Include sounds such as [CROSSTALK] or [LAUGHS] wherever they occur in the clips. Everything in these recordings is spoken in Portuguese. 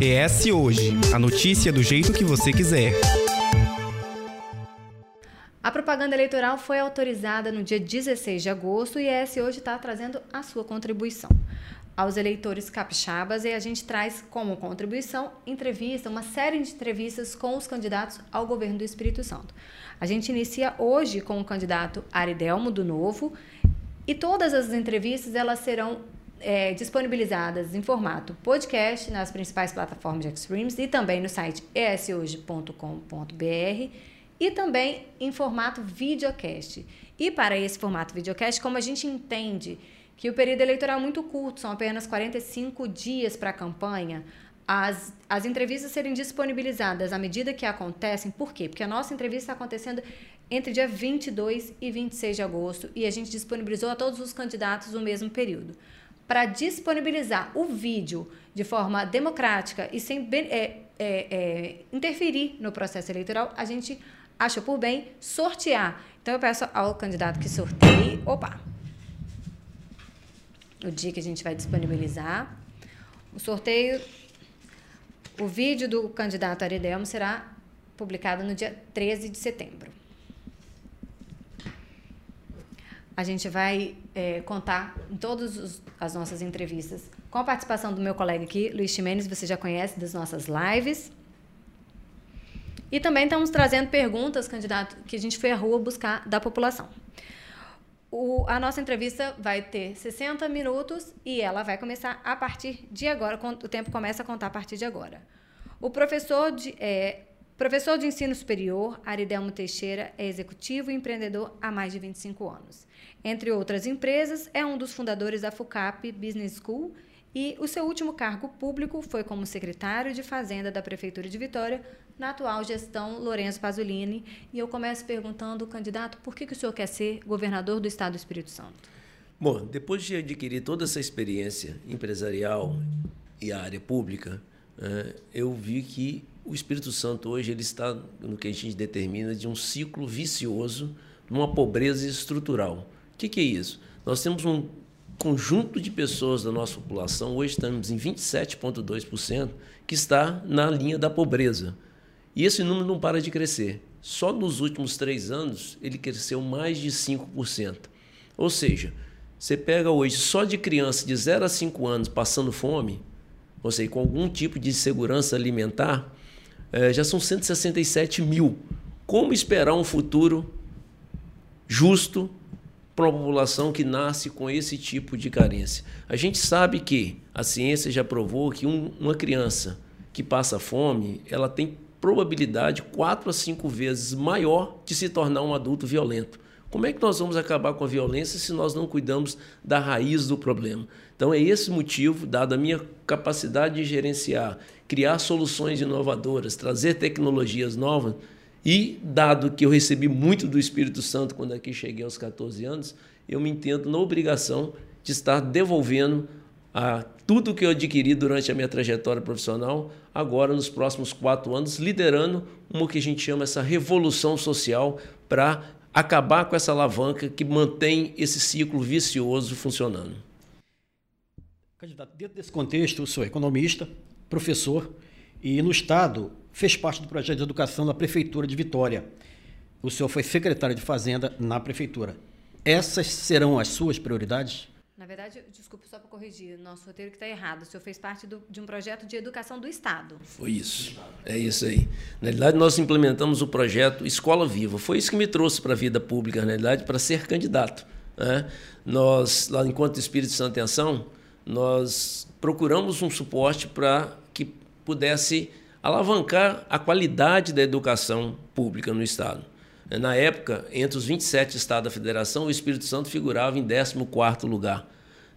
ES Hoje a notícia do jeito que você quiser. A propaganda eleitoral foi autorizada no dia 16 de agosto e a ES Hoje está trazendo a sua contribuição aos eleitores capixabas e a gente traz como contribuição entrevista, uma série de entrevistas com os candidatos ao governo do Espírito Santo. A gente inicia hoje com o candidato Aridelmo do Novo e todas as entrevistas elas serão é, disponibilizadas em formato podcast nas principais plataformas de Extremes e também no site eshoje.com.br e também em formato videocast. E para esse formato videocast, como a gente entende que o período eleitoral é muito curto, são apenas 45 dias para a campanha, as, as entrevistas serem disponibilizadas à medida que acontecem. Por quê? Porque a nossa entrevista está acontecendo entre dia 22 e 26 de agosto e a gente disponibilizou a todos os candidatos no mesmo período. Para disponibilizar o vídeo de forma democrática e sem é, é, é, interferir no processo eleitoral, a gente achou por bem sortear. Então eu peço ao candidato que sorteie. Opa! o dia que a gente vai disponibilizar. O sorteio, o vídeo do candidato Aridelmo será publicado no dia 13 de setembro. A gente vai é, contar em todas as nossas entrevistas com a participação do meu colega aqui, Luiz Ximenes, você já conhece das nossas lives. E também estamos trazendo perguntas, candidato, que a gente foi à rua buscar da população. O, a nossa entrevista vai ter 60 minutos e ela vai começar a partir de agora. O tempo começa a contar a partir de agora. O professor de, é, professor de ensino superior, Aridelmo Teixeira, é executivo e empreendedor há mais de 25 anos. Entre outras empresas, é um dos fundadores da FUCAP Business School e o seu último cargo público foi como secretário de Fazenda da Prefeitura de Vitória, na atual gestão Lourenço Pasolini. E eu começo perguntando, candidato, por que, que o senhor quer ser governador do Estado do Espírito Santo? Bom, depois de adquirir toda essa experiência empresarial e a área pública, é, eu vi que o Espírito Santo hoje ele está no que a gente determina de um ciclo vicioso, numa pobreza estrutural. O que, que é isso? Nós temos um conjunto de pessoas da nossa população, hoje estamos em 27,2%, que está na linha da pobreza. E esse número não para de crescer. Só nos últimos três anos ele cresceu mais de 5%. Ou seja, você pega hoje só de criança de 0 a 5 anos passando fome, ou seja, com algum tipo de segurança alimentar, é, já são 167 mil. Como esperar um futuro justo população que nasce com esse tipo de carência. A gente sabe que a ciência já provou que um, uma criança que passa fome, ela tem probabilidade quatro a cinco vezes maior de se tornar um adulto violento. Como é que nós vamos acabar com a violência se nós não cuidamos da raiz do problema? Então é esse motivo, dada a minha capacidade de gerenciar, criar soluções inovadoras, trazer tecnologias novas, e, dado que eu recebi muito do Espírito Santo quando aqui cheguei aos 14 anos, eu me entendo na obrigação de estar devolvendo a tudo que eu adquiri durante a minha trajetória profissional, agora nos próximos quatro anos, liderando uma que a gente chama essa revolução social para acabar com essa alavanca que mantém esse ciclo vicioso funcionando. Candidato, dentro desse contexto, eu sou economista, professor, e no Estado fez parte do projeto de educação da Prefeitura de Vitória. O senhor foi secretário de Fazenda na Prefeitura. Essas serão as suas prioridades? Na verdade, desculpe só para corrigir, nosso roteiro que está errado. O senhor fez parte do, de um projeto de educação do Estado. Foi isso. É isso aí. Na realidade, nós implementamos o projeto Escola Viva. Foi isso que me trouxe para a vida pública, na realidade, para ser candidato. Né? Nós, lá enquanto Espírito Santo em Ação, nós procuramos um suporte para que pudesse alavancar a qualidade da educação pública no Estado. Na época, entre os 27 estados da federação, o Espírito Santo figurava em 14º lugar.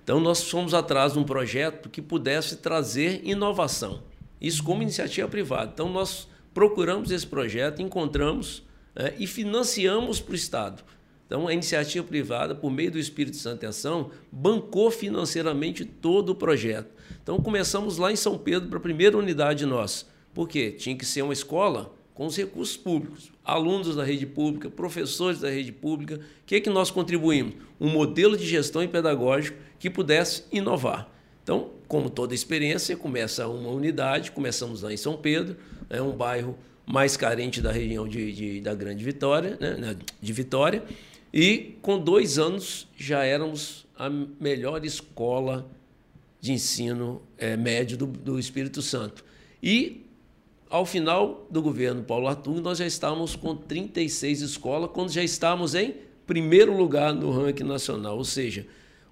Então, nós fomos atrás de um projeto que pudesse trazer inovação. Isso como iniciativa privada. Então, nós procuramos esse projeto, encontramos é, e financiamos para o Estado. Então, a iniciativa privada, por meio do Espírito Santo em Ação, bancou financeiramente todo o projeto. Então, começamos lá em São Pedro para a primeira unidade nossa porque tinha que ser uma escola com os recursos públicos, alunos da rede pública, professores da rede pública. O que, é que nós contribuímos? Um modelo de gestão e pedagógico que pudesse inovar. Então, como toda experiência, começa uma unidade, começamos lá em São Pedro, é um bairro mais carente da região de, de da Grande Vitória, né, de Vitória, e com dois anos já éramos a melhor escola de ensino é, médio do, do, Espírito Santo. E, ao final do governo Paulo Artung, nós já estávamos com 36 escolas, quando já estávamos em primeiro lugar no ranking nacional, ou seja,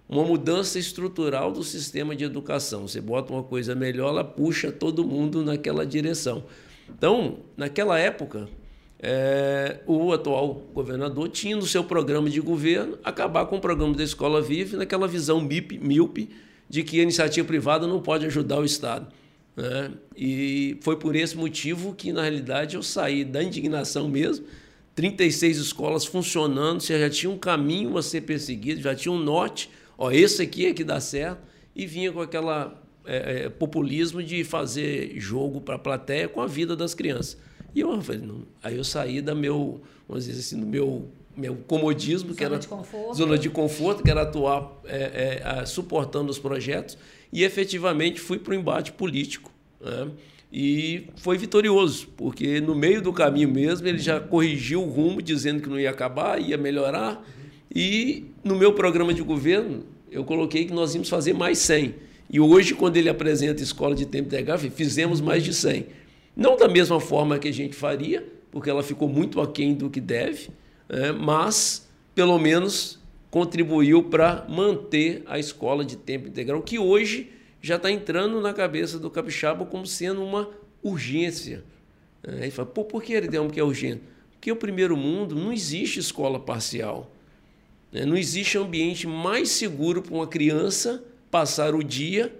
uma mudança estrutural do sistema de educação. Você bota uma coisa melhor, ela puxa todo mundo naquela direção. Então, naquela época, é, o atual governador tinha no seu programa de governo acabar com o programa da Escola Vive naquela visão míope, míope de que a iniciativa privada não pode ajudar o Estado. Né? E foi por esse motivo que, na realidade, eu saí da indignação mesmo. 36 escolas funcionando, você já tinha um caminho a ser perseguido, já tinha um norte, ó, esse aqui é que dá certo, e vinha com aquela é, é, populismo de fazer jogo para a plateia com a vida das crianças. E eu falei, não. aí eu saí da meu, vamos dizer assim, do meu meu comodismo, zona que era de conforto. zona de conforto, que era atuar é, é, suportando os projetos, e efetivamente fui para o embate político. Né? E foi vitorioso, porque no meio do caminho mesmo ele já corrigiu o rumo, dizendo que não ia acabar, ia melhorar. E no meu programa de governo, eu coloquei que nós íamos fazer mais 100. E hoje, quando ele apresenta a escola de tempo integral, fizemos mais de 100. Não da mesma forma que a gente faria, porque ela ficou muito aquém do que deve, é, mas pelo menos contribuiu para manter a escola de tempo integral, que hoje já está entrando na cabeça do capixaba como sendo uma urgência. É, ele fala, Pô, por que ele tem que é urgente? Porque o primeiro mundo não existe escola parcial. Né? Não existe ambiente mais seguro para uma criança passar o dia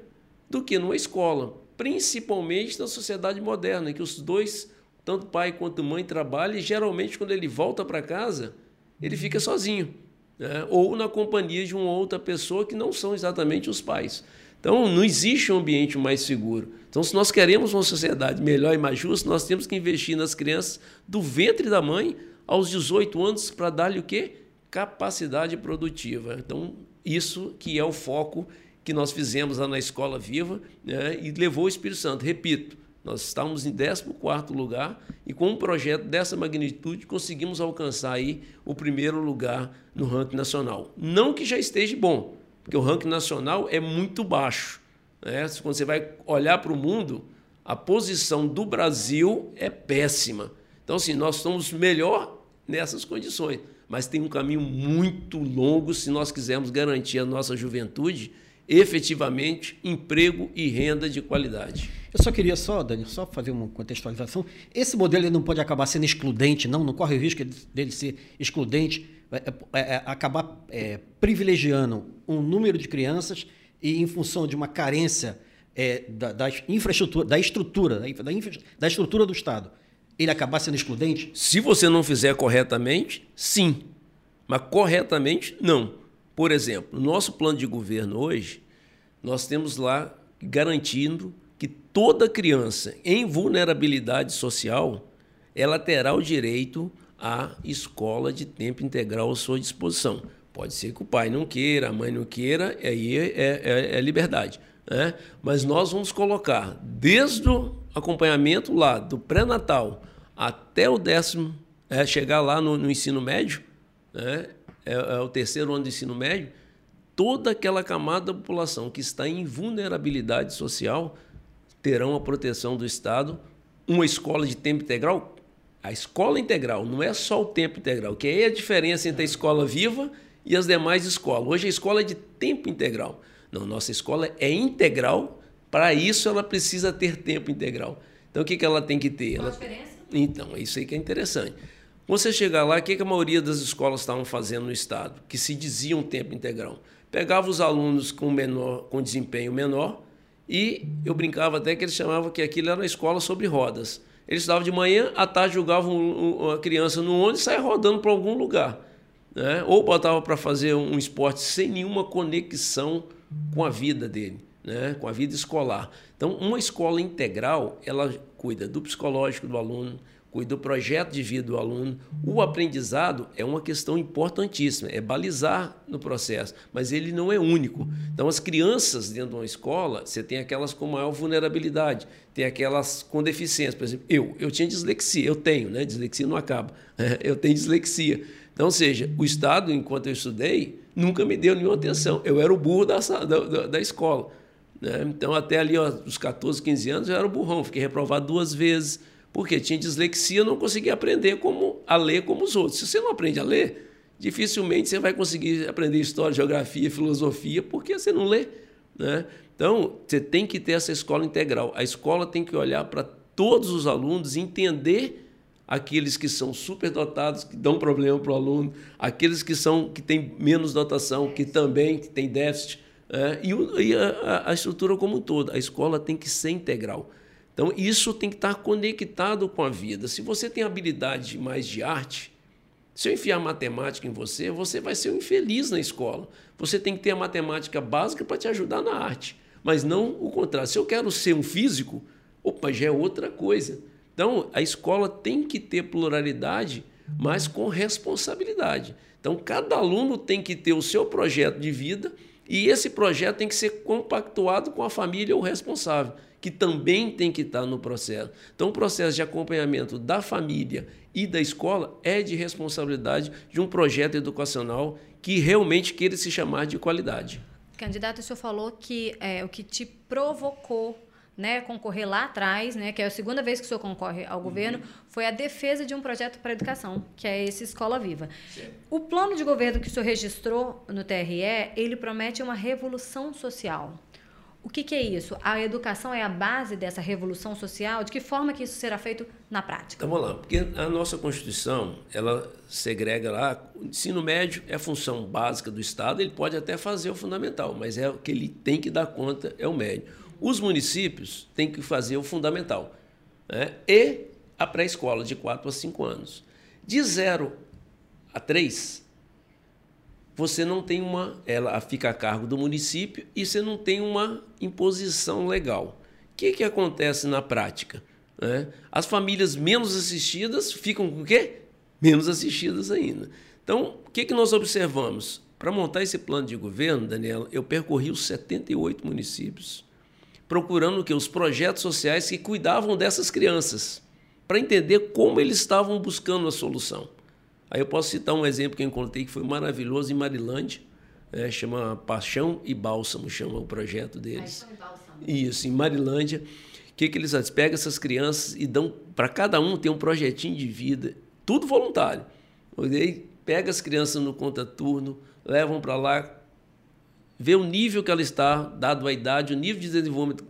do que numa escola, principalmente na sociedade moderna, em que os dois, tanto pai quanto mãe, trabalham e geralmente quando ele volta para casa, ele fica sozinho, né? ou na companhia de uma outra pessoa que não são exatamente os pais. Então, não existe um ambiente mais seguro. Então, se nós queremos uma sociedade melhor e mais justa, nós temos que investir nas crianças do ventre da mãe aos 18 anos para dar-lhe o quê? Capacidade produtiva. Então, isso que é o foco que nós fizemos lá na Escola Viva né, e levou o Espírito Santo. Repito, nós estávamos em 14 lugar e com um projeto dessa magnitude conseguimos alcançar aí o primeiro lugar no ranking nacional. Não que já esteja bom, porque o ranking nacional é muito baixo. Né? Quando você vai olhar para o mundo, a posição do Brasil é péssima. Então, assim, nós somos melhor nessas condições, mas tem um caminho muito longo se nós quisermos garantir a nossa juventude efetivamente emprego e renda de qualidade. Eu só queria só, Dani, só fazer uma contextualização. Esse modelo não pode acabar sendo excludente, não, não corre o risco dele ser excludente, é, é, é, acabar é, privilegiando um número de crianças e em função de uma carência é, da, da, infraestrutura, da estrutura, da, infra, da estrutura do Estado, ele acabar sendo excludente? Se você não fizer corretamente, sim. Mas corretamente, não. Por exemplo, no nosso plano de governo hoje, nós temos lá garantindo que toda criança em vulnerabilidade social ela terá o direito à escola de tempo integral à sua disposição. Pode ser que o pai não queira, a mãe não queira, aí é, é, é liberdade. Né? Mas nós vamos colocar desde o acompanhamento lá do pré-natal até o décimo, é, chegar lá no, no ensino médio, né? É, é o terceiro ano do ensino médio, toda aquela camada da população que está em vulnerabilidade social terão a proteção do Estado. Uma escola de tempo integral, a escola integral não é só o tempo integral, que é a diferença entre a escola viva e as demais escolas. Hoje a escola é de tempo integral. Não, nossa escola é integral, para isso ela precisa ter tempo integral. Então o que, que ela tem que ter? Qual ela... a diferença? Então, é isso aí que é interessante. Você chegar lá, o que, a maioria das escolas estavam fazendo no Estado? Que se diziam tempo integral. Pegava os alunos com, menor, com desempenho menor e eu brincava até que eles chamavam que aquilo era uma escola sobre rodas. Eles estudavam de manhã, à tarde jogavam a criança no ônibus e saia rodando para algum lugar. Né? Ou botava para fazer um esporte sem nenhuma conexão com a vida dele, né? com a vida escolar. Então, uma escola integral, ela cuida do psicológico do aluno, cuida do projeto de vida do aluno. O aprendizado é uma questão importantíssima, é balizar no processo, mas ele não é único. Então, as crianças dentro de uma escola, você tem aquelas com maior vulnerabilidade, tem aquelas com deficiência. Por exemplo, eu, eu tinha dislexia, eu tenho, né? Dislexia não acaba. [LAUGHS] Eu tenho dislexia. Então, ou seja, o Estado, enquanto eu estudei, nunca me deu nenhuma atenção. Eu era o burro da, da, da escola. Né? Então, até ali, ó, os 14, 15 anos, eu era o burrão, fiquei reprovado duas vezes porque tinha dislexia, não conseguia aprender como a ler como os outros. Se você não aprende a ler, dificilmente você vai conseguir aprender história, geografia, filosofia, porque você não lê. Né? Então, você tem que ter essa escola integral. A escola tem que olhar para todos os alunos, entender aqueles que são superdotados, que dão problema para o aluno, aqueles que são que têm menos dotação, que também têm déficit, né? e, e a, a estrutura como um todo. A escola tem que ser integral. Então, isso tem que estar conectado com a vida. Se você tem habilidade mais de arte, se eu enfiar matemática em você, você vai ser um infeliz na escola. Você tem que ter a matemática básica para te ajudar na arte, mas não o contrário. Se eu quero ser um físico, opa, já é outra coisa. Então, a escola tem que ter pluralidade, mas com responsabilidade. Então, cada aluno tem que ter o seu projeto de vida e esse projeto tem que ser compactuado com a família ou responsável que também tem que estar no processo. Então, o processo de acompanhamento da família e da escola é de responsabilidade de um projeto educacional que realmente queira se chamar de qualidade. Candidato, o senhor falou que é, o que te provocou né, concorrer lá atrás, né, que é a segunda vez que o senhor concorre ao governo, uhum. foi a defesa de um projeto para a educação, que é esse Escola Viva. Sim. O plano de governo que o senhor registrou no TRE, ele promete uma revolução social. O que, que, é isso? A educação é a base dessa revolução social? De que forma que isso será feito na prática? Então, vamos lá, porque a nossa Constituição, ela segrega lá, o ensino médio é função básica do Estado, ele pode até fazer o fundamental, mas é o que ele tem que dar conta, é o médio. Os municípios têm que fazer o fundamental né? e a pré-escola, de 4 a 5 anos. De 0 a 3, você não tem uma. Ela fica a cargo do município e você não tem uma imposição legal. O que, que acontece na prática? Né? As famílias menos assistidas ficam com o quê? Menos assistidas ainda. Então, o que, que nós observamos? Para montar esse plano de governo, Daniela, eu percorri os 78 municípios, procurando que os projetos sociais que cuidavam dessas crianças, para entender como eles estavam buscando a solução. Aí eu posso citar um exemplo que eu encontrei que foi maravilhoso em Marilândia, é, chama Paixão e Bálsamo, chama o projeto deles. Paixão e Bálsamo. Isso, em Marilândia. O que, que eles fazem? Pegam essas crianças e dão, para cada um tem um projetinho de vida, tudo voluntário. Aí pega as crianças no contraturno, levam para lá, vê o nível que ela está, dado a idade, o nível de desenvolvimento,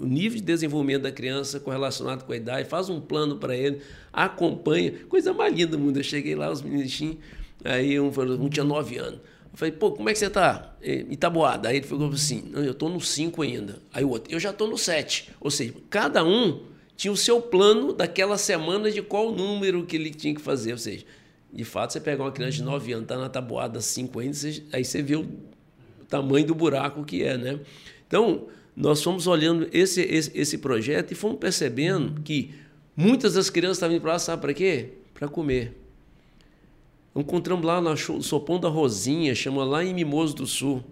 o nível de desenvolvimento da criança correlacionado com a idade, faz um plano para ele, acompanha. Coisa mais linda do mundo. Eu cheguei lá, os menininhos, aí um, um tinha nove anos. Eu falei, pô, como é que você está? Itaboada. Aí ele falou assim, eu estou no cinco ainda. Aí o outro, eu já estou no sete. Ou seja, cada um tinha o seu plano daquela semana de qual número que ele tinha que fazer. Ou seja, de fato, você pegar uma criança de nove anos, está na tabuada cinco ainda, aí você vê o tamanho do buraco que é, né? Então, nós fomos olhando esse, esse, esse projeto e fomos percebendo que muitas das crianças estavam indo para lá, sabe para quê? Para comer. Encontramos lá no Sopão da Rosinha, chama lá em Mimoso do Sul.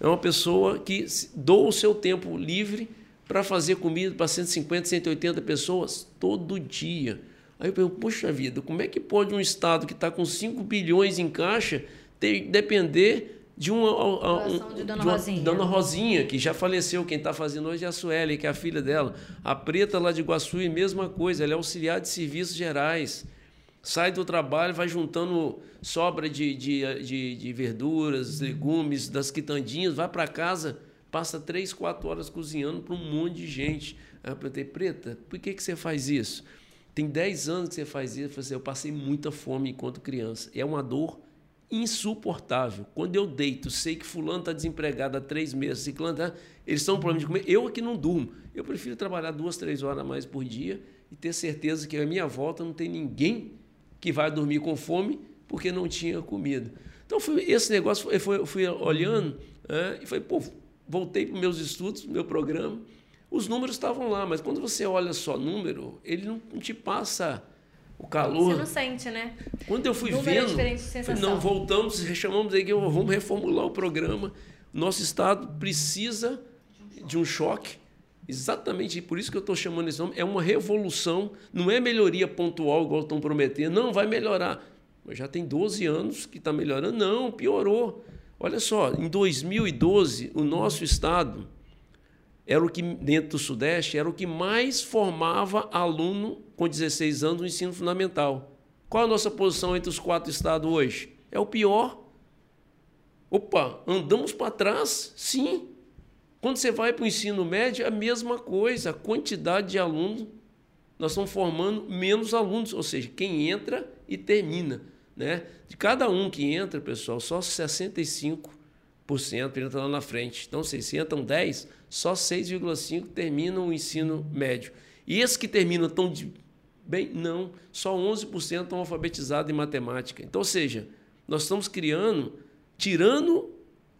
É uma pessoa que doa o seu tempo livre para fazer comida para 150, 180 pessoas todo dia. Aí eu pergunto, poxa vida, como é que pode um Estado que está com 5 bilhões em caixa ter, depender de uma, um, de Dona, de uma Rosinha. Dona Rosinha, que já faleceu. Quem está fazendo hoje é a Sueli, que é a filha dela. A Preta lá de Iguaçu, e mesma coisa, ela é auxiliar de serviços gerais. Sai do trabalho, vai juntando sobra de, de, de, de verduras, legumes, das quitandinhas, vai para casa, passa três, quatro horas cozinhando para um monte de gente. Aí eu perguntei, Preta, por que, que você faz isso? Tem dez anos que você faz isso. Eu falei assim, eu passei muita fome enquanto criança. É uma dor insuportável. Quando eu deito, sei que fulano está desempregado há três meses, ciclano tá, eles estão com problema de comer, eu aqui não durmo. Eu prefiro trabalhar duas, três horas a mais por dia e ter certeza que à minha volta não tem ninguém que vai dormir com fome porque não tinha comida. Então, foi, esse negócio, eu fui, fui olhando é, e falei, pô, voltei para meus estudos, meu programa, os números estavam lá, mas quando você olha só número, ele não te passa o calor. Você não sente, né? Quando eu fui Número vendo, não voltamos, chamamos aí que vamos reformular o programa. Nosso estado precisa de um choque. Exatamente por isso que eu estou chamando esse nome. É uma revolução, não é melhoria pontual, igual estão prometendo. Não, vai melhorar. Mas já tem 12 anos que está melhorando. Não, piorou. Olha só, em 2012, o nosso estado era o que, dentro do Sudeste, era o que mais formava aluno com 16 anos no ensino fundamental. Qual a nossa posição entre os quatro estados hoje? É o pior. Opa, andamos para trás? Sim. Quando você vai para o ensino médio, é a mesma coisa, a quantidade de alunos, nós estamos formando menos alunos, ou seja, quem entra e termina. Né? De cada um que entra, pessoal, só 65% entra lá na frente. Então, se entram 10, só 6,5% terminam o ensino médio. E esses que terminam estão de bem? Não, só 11% estão alfabetizados em matemática. Então, ou seja, nós estamos criando, tirando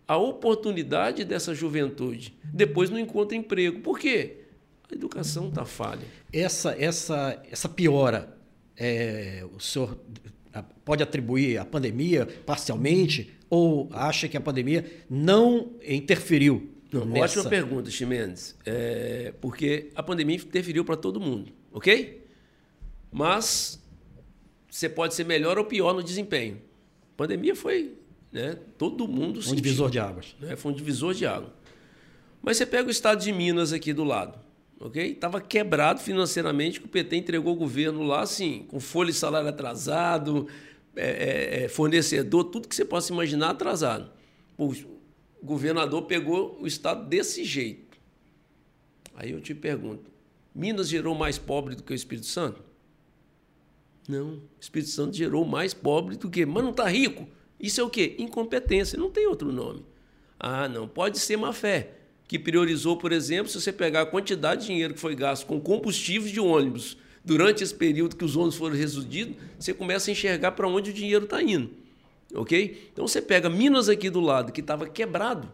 a oportunidade dessa juventude. Depois não encontra emprego. Por quê? A educação está falha. Essa, essa, essa piora, é, o senhor pode atribuir à pandemia parcialmente ou acha que a pandemia não interferiu? Não, nessa... Ótima pergunta, Chimendes. É, porque a pandemia interferiu para todo mundo, ok? Mas você pode ser melhor ou pior no desempenho. A pandemia foi né? Todo mundo Um divisor de águas. Né? Foi um divisor de água. Mas você pega o estado de Minas aqui do lado, ok? Estava quebrado financeiramente, que o PT entregou o governo lá, assim, com folha de salário atrasado, é, é, é, fornecedor, tudo que você possa imaginar atrasado. O governador pegou o estado desse jeito. Aí eu te pergunto, Minas gerou mais pobre do que o Espírito Santo? Não, o Espírito Santo gerou mais pobre do que, mas não está rico. Isso é o quê? Incompetência, não tem outro nome. Ah, não, pode ser má fé, que priorizou, por exemplo, se você pegar a quantidade de dinheiro que foi gasto com combustíveis de ônibus durante esse período que os ônibus foram reduzidos, você começa a enxergar para onde o dinheiro está indo. Ok? Então você pega Minas aqui do lado, que estava quebrado,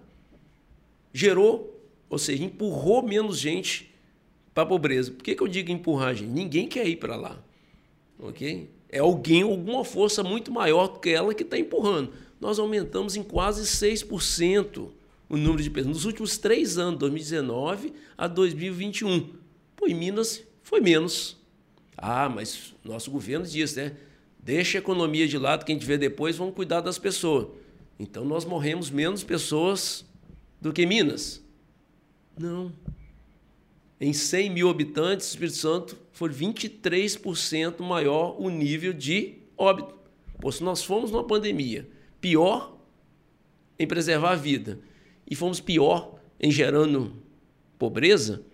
gerou, ou seja, empurrou menos gente para a pobreza. Por que, que eu digo empurrar, gente? Ninguém quer ir para lá. Ok? é alguém, alguma força muito maior do que ela que está empurrando. Nós aumentamos em quase 6% o número de pessoas nos últimos três anos, 2019 a 2021. Pô, em Minas foi menos. Ah, mas nosso governo diz, né? Deixa a economia de lado, quem tiver depois, vamos cuidar das pessoas. Então nós morremos menos pessoas do que Minas. Não. Em 100 mil habitantes, Espírito Santo foi 23% maior o nível de óbito. Pô, se nós fomos numa pandemia pior em preservar a vida e fomos pior em gerando pobreza,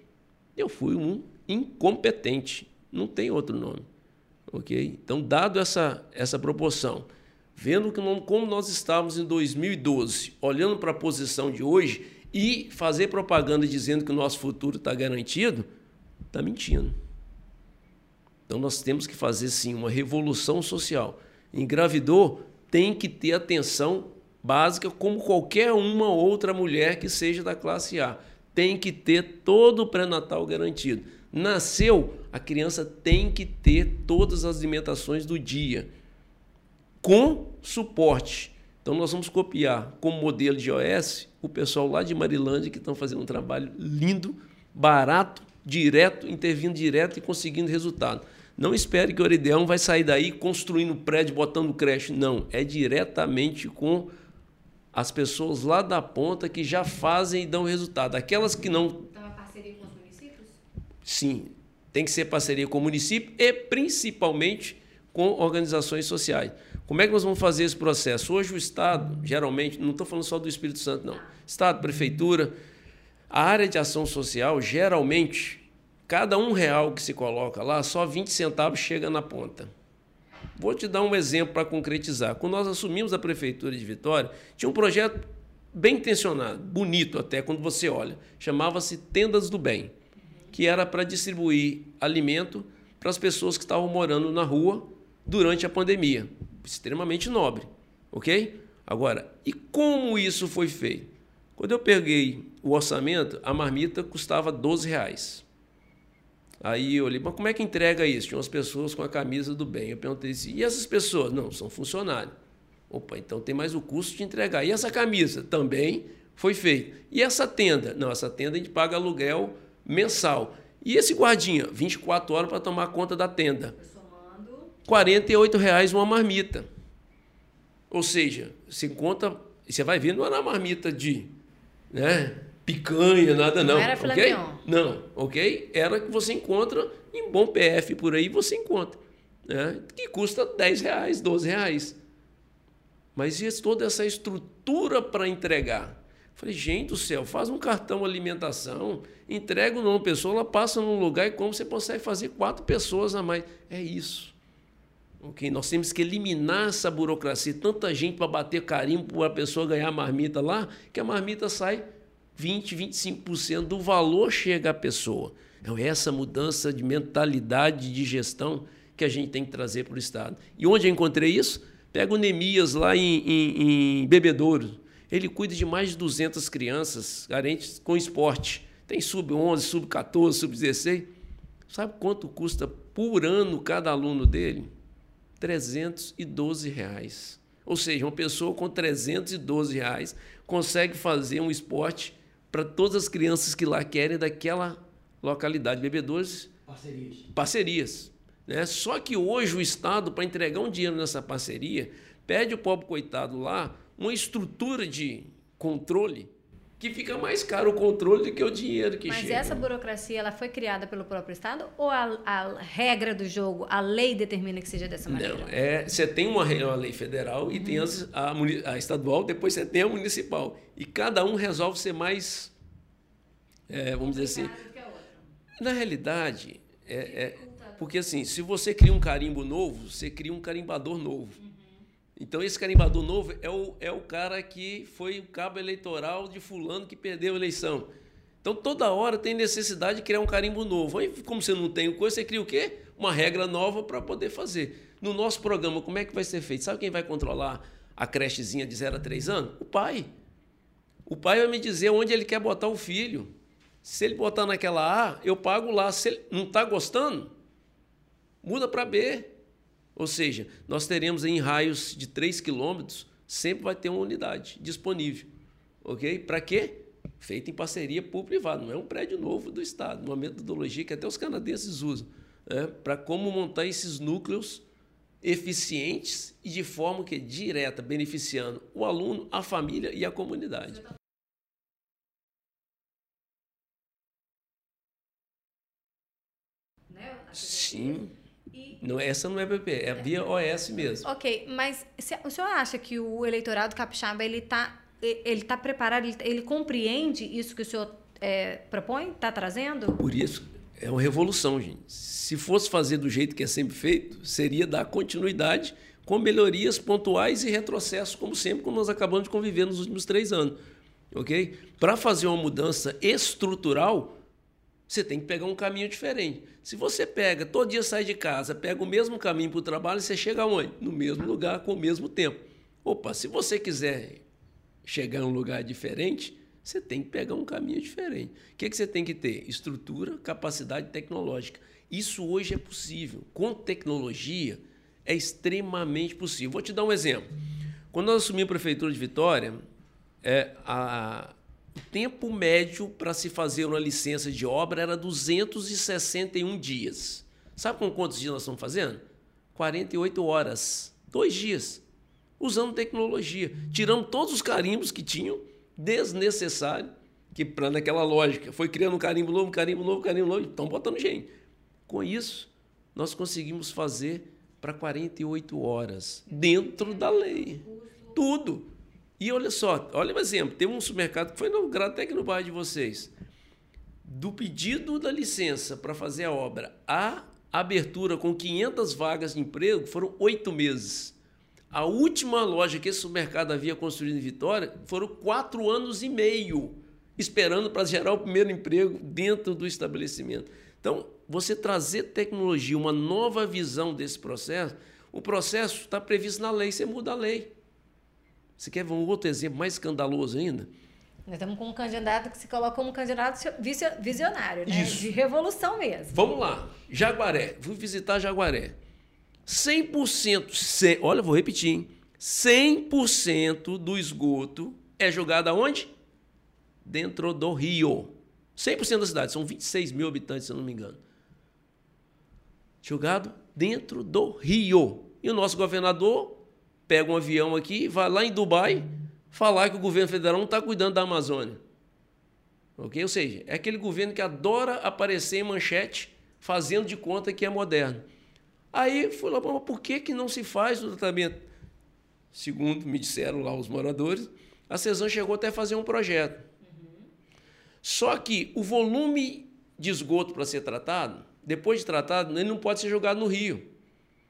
eu fui um incompetente. Não tem outro nome. Ok? Então, dado essa, essa proporção, vendo que como nós estávamos em 2012, olhando para a posição de hoje e fazer propaganda dizendo que o nosso futuro está garantido, está mentindo. Então nós temos que fazer sim uma revolução social. Engravidou, tem que ter atenção básica como qualquer uma outra mulher que seja da classe A. Tem que ter todo o pré-natal garantido. Nasceu, a criança tem que ter todas as alimentações do dia com suporte. Então nós vamos copiar como modelo de OS o pessoal lá de Marilândia que estão fazendo um trabalho lindo, barato, direto, intervindo direto e conseguindo resultado. Não espere que o Orideão vai sair daí construindo prédio, botando creche. Não, é diretamente com as pessoas lá da ponta que já fazem e dão resultado. Aquelas que não. Então, é parceria com? Sim, tem que ser parceria com o município e principalmente com organizações sociais. Como é que nós vamos fazer esse processo? Hoje o Estado, geralmente, não estou falando só do Espírito Santo, não. Estado, prefeitura, a área de ação social, geralmente, Cada um real que se coloca lá, só 20 centavos chega na ponta. Vou te dar um exemplo para concretizar. Quando nós assumimos a prefeitura de Vitória, tinha um projeto bem intencionado, bonito até quando você olha. Chamava-se Tendas do Bem, que era para distribuir alimento para as pessoas que estavam morando na rua durante a pandemia. Extremamente nobre, ok? Agora, e como isso foi feito? Quando eu peguei o orçamento, a marmita custava 12 reais. Aí eu olhei, mas como é que entrega isso? Tinha umas pessoas com a camisa do bem. Eu perguntei assim, e essas pessoas? Não, são funcionários. Opa, então tem mais o custo de entregar. E essa camisa? Também foi feita. E essa tenda? Não, essa tenda a gente paga aluguel mensal. E esse guardinha? 24 horas para tomar conta da tenda. 48 reais uma marmita. Ou seja, você conta, você vai ver, não é uma marmita de né, picanha, nada não. Não era filé ok? mignon. Não, ok? Era que você encontra em bom PF por aí, você encontra. Né? Que custa 10 reais, 12 reais. Mas e toda essa estrutura para entregar? Falei, gente do céu, faz um cartão alimentação, entrega uma pessoa, ela passa num lugar e como você consegue fazer quatro pessoas a mais. É isso. Ok? Nós temos que eliminar essa burocracia. Tanta gente para bater carimbo para a pessoa ganhar a marmita lá, que a marmita sai 20, 25% do valor chega à pessoa. Então, essa mudança de mentalidade de gestão que a gente tem que trazer para o Estado. E onde eu encontrei isso? Pega o Nemias lá em, em, em Bebedouro. Ele cuida de mais de 200 crianças carentes com esporte. Tem sub-11, sub-14, sub-16. Sabe quanto custa por ano cada aluno dele? 312 reais. Ou seja, uma pessoa com 312 reais consegue fazer um esporte para todas as crianças que lá querem daquela localidade. Bebedores, Parcerias. parcerias. Né? Só que hoje o Estado, para entregar um dinheiro nessa parceria, pede o pobre coitado lá uma estrutura de controle que fica mais caro o controle do que o dinheiro que Mas chega. essa burocracia, ela foi criada pelo próprio Estado ou a, a regra do jogo, a lei determina que seja dessa maneira? Não, é, você tem uma, uma lei federal e tem as- a, a estadual, depois você tem a municipal. E cada um resolve ser mais, é, vamos dizer assim, na realidade, é, é- porque assim, se você cria um carimbo novo, você cria um carimbador novo. Então esse carimbador novo é o, é o cara que foi o cabo eleitoral de fulano que perdeu a eleição. Então toda hora tem necessidade de criar um carimbo novo. Aí, como você não tem o coisa, você cria o quê? Uma regra nova para poder fazer. No nosso programa, como é que vai ser feito? Sabe quem vai controlar a crechezinha de 0 a 3 anos? O pai. O pai vai me dizer onde ele quer botar o filho. Se ele botar naquela A, eu pago lá. Se ele não está gostando, muda para B. Ou seja, nós teremos em raios de 3 quilômetros, sempre vai ter uma unidade disponível. Ok? Para quê? Feita em parceria público-privado. Não é um prédio novo do Estado, uma metodologia que até os canadenses usam. né? Para como montar esses núcleos eficientes e de forma que direta, beneficiando o aluno, a família e a comunidade. Sim. Não, essa não é PP, é via OS mesmo. Ok, mas se- o senhor acha que o eleitorado capixaba ele está ele tá preparado, ele, ele compreende isso que o senhor é, propõe, está trazendo? Por isso, é uma revolução, gente. Se fosse fazer do jeito que é sempre feito, seria dar continuidade com melhorias pontuais e retrocessos, como sempre, como nós acabamos de conviver nos últimos três anos. Ok? Para fazer uma mudança estrutural, você tem que pegar um caminho diferente. Se você pega, todo dia sai de casa, pega o mesmo caminho para o trabalho, você chega aonde? No mesmo lugar, com o mesmo tempo. Opa, se você quiser chegar a um lugar diferente, você tem que pegar um caminho diferente. O que, que você tem que ter? Estrutura, capacidade tecnológica. Isso hoje é possível. Com tecnologia, é extremamente possível. Vou te dar um exemplo. Quando nós assumimos a Prefeitura de Vitória, é, a, o tempo médio para se fazer uma licença de obra era 261 dias. Sabe com quantos dias nós estamos fazendo? 48 horas. Dois dias. Usando tecnologia. Tiramos todos os carimbos que tinham, desnecessário, que para naquela lógica foi criando um carimbo novo, carimbo novo, carimbo novo, estão botando gente. Com isso, nós conseguimos fazer para 48 horas, dentro da lei. Tudo. E olha só, olha um exemplo, tem um supermercado que foi inaugurado até aqui no bairro de vocês. Do pedido da licença para fazer a obra à abertura com 500 vagas de emprego foram oito meses. A última loja que esse supermercado havia construído em Vitória foram quatro anos e meio esperando para gerar o primeiro emprego dentro do estabelecimento. Então, você trazer tecnologia, uma nova visão desse processo, o processo está previsto na lei, você muda a lei. Você quer ver um outro exemplo mais escandaloso ainda? Nós estamos com um candidato que se coloca como candidato visionário, né? Isso. De revolução mesmo. Vamos lá. Jaguaré. Fui visitar Jaguaré. 100%, 100, olha, vou repetir, hein? 100% do esgoto é jogado aonde? Dentro do rio. 100% da cidade, são 26 mil habitantes, se eu não me engano. Jogado dentro do rio. E o nosso governador pega um avião aqui, vai lá em Dubai falar que o governo federal não está cuidando da Amazônia. Ok? Ou seja, é aquele governo que adora aparecer em manchete, fazendo de conta que é moderno. Aí fui lá, mas por que, que não se faz o tratamento? Segundo me disseram lá os moradores, a CESAM chegou até a fazer um projeto. Uhum. Só que o volume de esgoto para ser tratado, depois de tratado, ele não pode ser jogado no rio.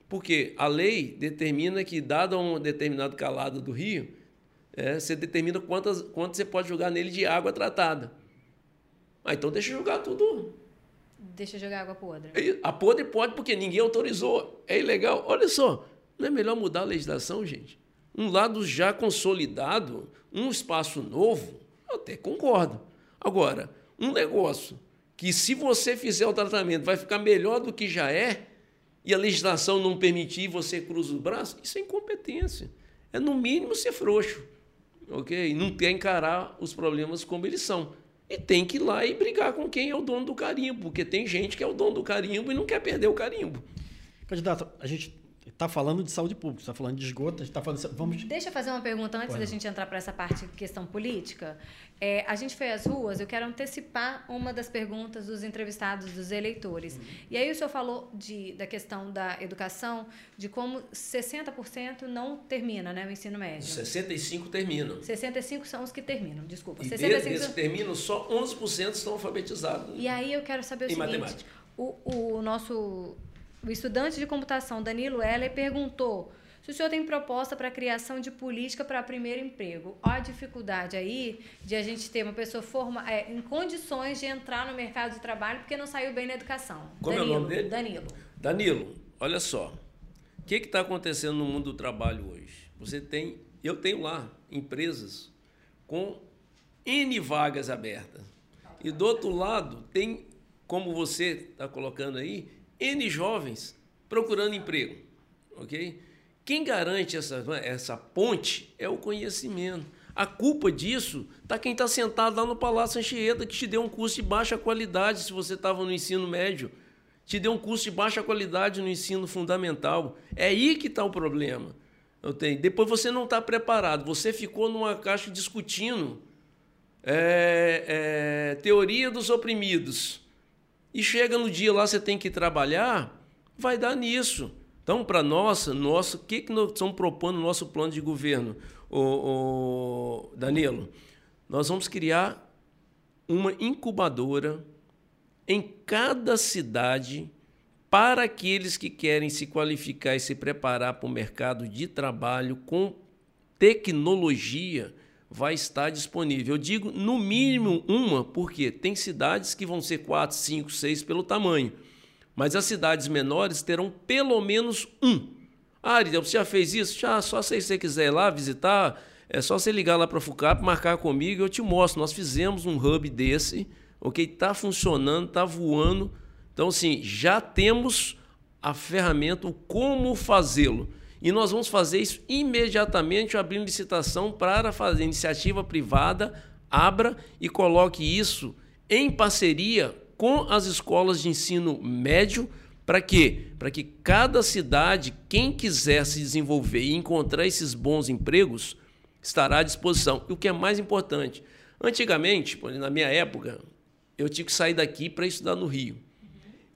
Porque a lei determina que, dado um determinado calado do rio, é, você determina quantas, quanto você pode jogar nele de água tratada. Ah, então deixa jogar tudo Deixa jogar água podre. A podre pode porque ninguém autorizou. É ilegal. Olha só, não é melhor mudar a legislação, gente? Um lado já consolidado, um espaço novo, eu até concordo. Agora, um negócio que se você fizer o tratamento vai ficar melhor do que já é, e a legislação não permitir você cruza os braços, isso é incompetência. É no mínimo ser frouxo, ok? Não quer encarar os problemas como eles são. E tem que ir lá e brigar com quem é o dono do carimbo, porque tem gente que é o dono do carimbo e não quer perder o carimbo. Candidato, a gente está falando de saúde pública, está falando de esgoto, está falando. Vamos... Deixa eu fazer uma pergunta antes Pode. da gente entrar para essa parte de questão política. É, a gente foi às ruas, eu quero antecipar uma das perguntas dos entrevistados, dos eleitores. Uhum. E aí o senhor falou de, da questão da educação, de como 60% não termina né, o ensino médio. 65% terminam. 65% são os que terminam, desculpa. E 65... desses que terminam, só 11% estão alfabetizados. E aí eu quero saber o em seguinte. Matemática. O, o nosso o estudante de computação Danilo Heller perguntou se o senhor tem proposta para a criação de política para primeiro emprego. Olha a dificuldade aí de a gente ter uma pessoa forma, é, em condições de entrar no mercado de trabalho porque não saiu bem na educação. Como Danilo, é o nome dele? Danilo. Danilo, olha só. O que está acontecendo no mundo do trabalho hoje? Você tem, eu tenho lá empresas com N vagas abertas. E do outro lado, tem, como você está colocando aí, N jovens procurando emprego, ok? Quem garante essa, essa ponte é o conhecimento. A culpa disso está quem está sentado lá no Palácio Anchieta, que te deu um curso de baixa qualidade se você estava no ensino médio. Te deu um curso de baixa qualidade no ensino fundamental. É aí que está o problema. Eu tenho. Depois você não está preparado. Você ficou numa caixa discutindo é, é, teoria dos oprimidos e chega no dia lá, você tem que trabalhar, vai dar nisso. Então, para nós, nosso, o que, que nós estamos propondo no nosso plano de governo, o, o Danilo? Nós vamos criar uma incubadora em cada cidade para aqueles que querem se qualificar e se preparar para o mercado de trabalho com tecnologia vai estar disponível. Eu digo no mínimo uma, porque tem cidades que vão ser quatro, cinco, seis pelo tamanho. Mas as cidades menores terão pelo menos um. Ah, então você já fez isso? Já, só se você quiser ir lá visitar, é só você ligar lá para a FUCAP, marcar comigo, eu te mostro. Nós fizemos um hub desse, ok? Está funcionando, está voando. Então, assim, já temos a ferramenta, como fazê-lo. E nós vamos fazer isso imediatamente, abrindo licitação para fazer iniciativa privada, abra e coloque isso em parceria com as escolas de ensino médio, para quê? Para que cada cidade, quem quiser se desenvolver e encontrar esses bons empregos, estará à disposição. E o que é mais importante, antigamente, na minha época, eu tinha que sair daqui para estudar no Rio.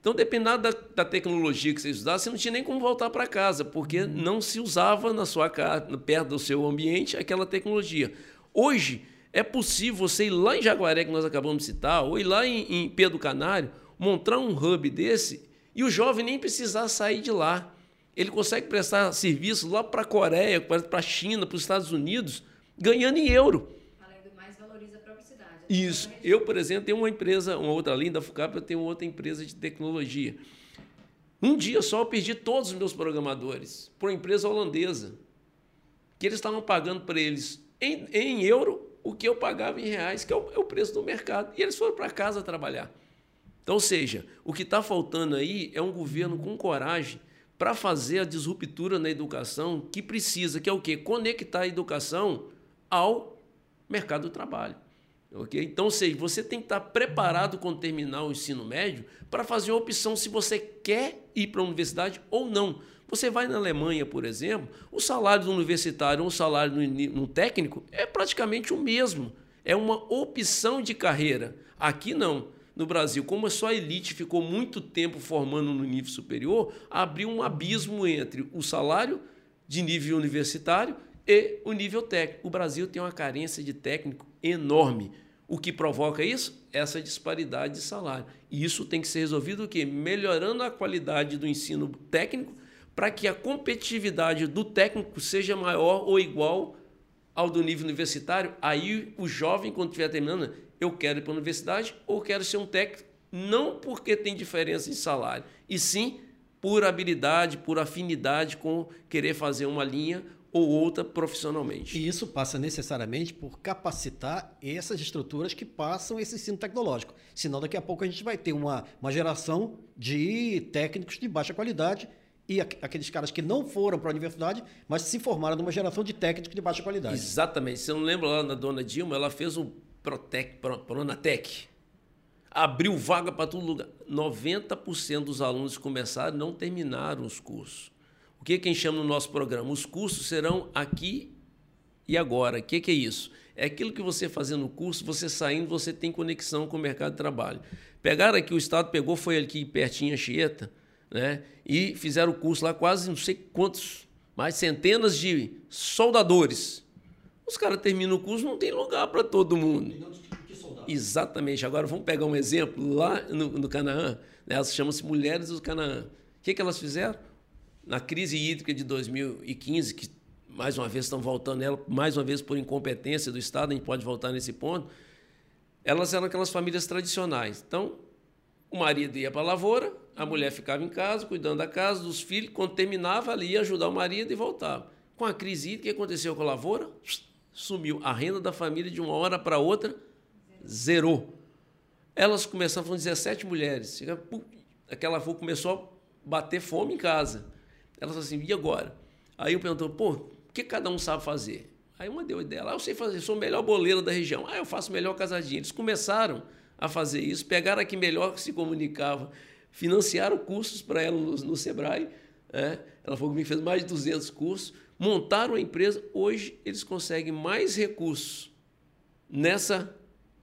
Então, dependendo da, da, tecnologia que você usasse, você não tinha nem como voltar para casa, porque uhum. não se usava na sua casa, perto do seu ambiente, aquela tecnologia. Hoje, é possível você ir lá em Jaguaré, que nós acabamos de citar, ou ir lá em, em Pedro Canário, montar um hub desse e o jovem nem precisar sair de lá. Ele consegue prestar serviço lá para a Coreia, para a China, para os Estados Unidos, ganhando em euro. Isso. Eu, por exemplo, tenho uma empresa, uma outra linda FUCAP, eu tenho outra empresa de tecnologia. Um dia só eu perdi todos os meus programadores para uma empresa holandesa, que eles estavam pagando para eles em, em euro o que eu pagava em reais, que é o, é o preço do mercado. E eles foram para casa trabalhar. Então, ou seja, o que está faltando aí é um governo com coragem para fazer a disruptura na educação que precisa, que é o quê? Conectar a educação ao mercado do trabalho. Okay? Então, seja, você tem que estar preparado quando terminar o ensino médio para fazer uma opção se você quer ir para a universidade ou não. Você vai na Alemanha, por exemplo, o salário do universitário ou o salário no técnico é praticamente o mesmo. É uma opção de carreira. Aqui não. No Brasil, como só a elite ficou muito tempo formando no nível superior, abriu um abismo entre o salário de nível universitário e o nível técnico. O Brasil tem uma carência de técnico enorme. O que provoca isso? Essa disparidade de salário. E isso tem que ser resolvido o quê? Melhorando a qualidade do ensino técnico para que a competitividade do técnico seja maior ou igual ao do nível universitário. Aí o jovem, quando estiver terminando, eu quero ir para a universidade ou quero ser um técnico, não porque tem diferença de salário, e sim por habilidade, por afinidade com querer fazer uma linha ou outra profissionalmente. E isso passa necessariamente por capacitar essas estruturas que passam esse ensino tecnológico. Senão, daqui a pouco a gente vai ter uma, uma geração de técnicos de baixa qualidade e aqueles caras que não foram para a universidade, mas se formaram numa geração de técnicos de baixa qualidade. Exatamente. Você não lembra lá da dona Dilma? Ela fez o Protec, Pronatec. Abriu vaga para todo lugar. 90% dos alunos que começaram não terminaram os cursos. O que, que a gente chama no nosso programa? Os cursos serão aqui e agora. O que, que é isso? É aquilo que você fazendo o curso, você saindo, você tem conexão com o mercado de trabalho. Pegaram aqui, o Estado pegou, foi aqui pertinho a Chieta, né? e fizeram o curso lá, quase não sei quantos, mais centenas de soldadores. Os caras terminam o curso, não tem lugar para todo mundo. Exatamente. Agora vamos pegar um exemplo lá no, no Canaã. Né? Elas chamam-se Mulheres do Canaã. O que, que elas fizeram? Na crise hídrica de 2015, que mais uma vez estão voltando ela, mais uma vez por incompetência do Estado, a gente pode voltar nesse ponto, elas eram aquelas famílias tradicionais. Então, o marido ia para a lavoura, a mulher ficava em casa, cuidando da casa, dos filhos, quando terminava, ali ia ajudar o marido e voltava. Com a crise hídrica, o que aconteceu com a lavoura? Sumiu. A renda da família, de uma hora para outra, zerou. Elas começaram, foram 17 mulheres. Aquela avó começou a bater fome em casa. Ela falou assim, e agora? Aí eu perguntou, pô, o que cada um sabe fazer? Aí uma deu a ideia, ah, eu sei fazer, sou o melhor boleiro da região. Ah, eu faço melhor casadinha. Eles começaram a fazer isso, pegaram a que melhor se comunicava, financiaram cursos para ela no, no Sebrae. É, ela falou que fez mais de 200 cursos, montaram a empresa. Hoje eles conseguem mais recursos nessa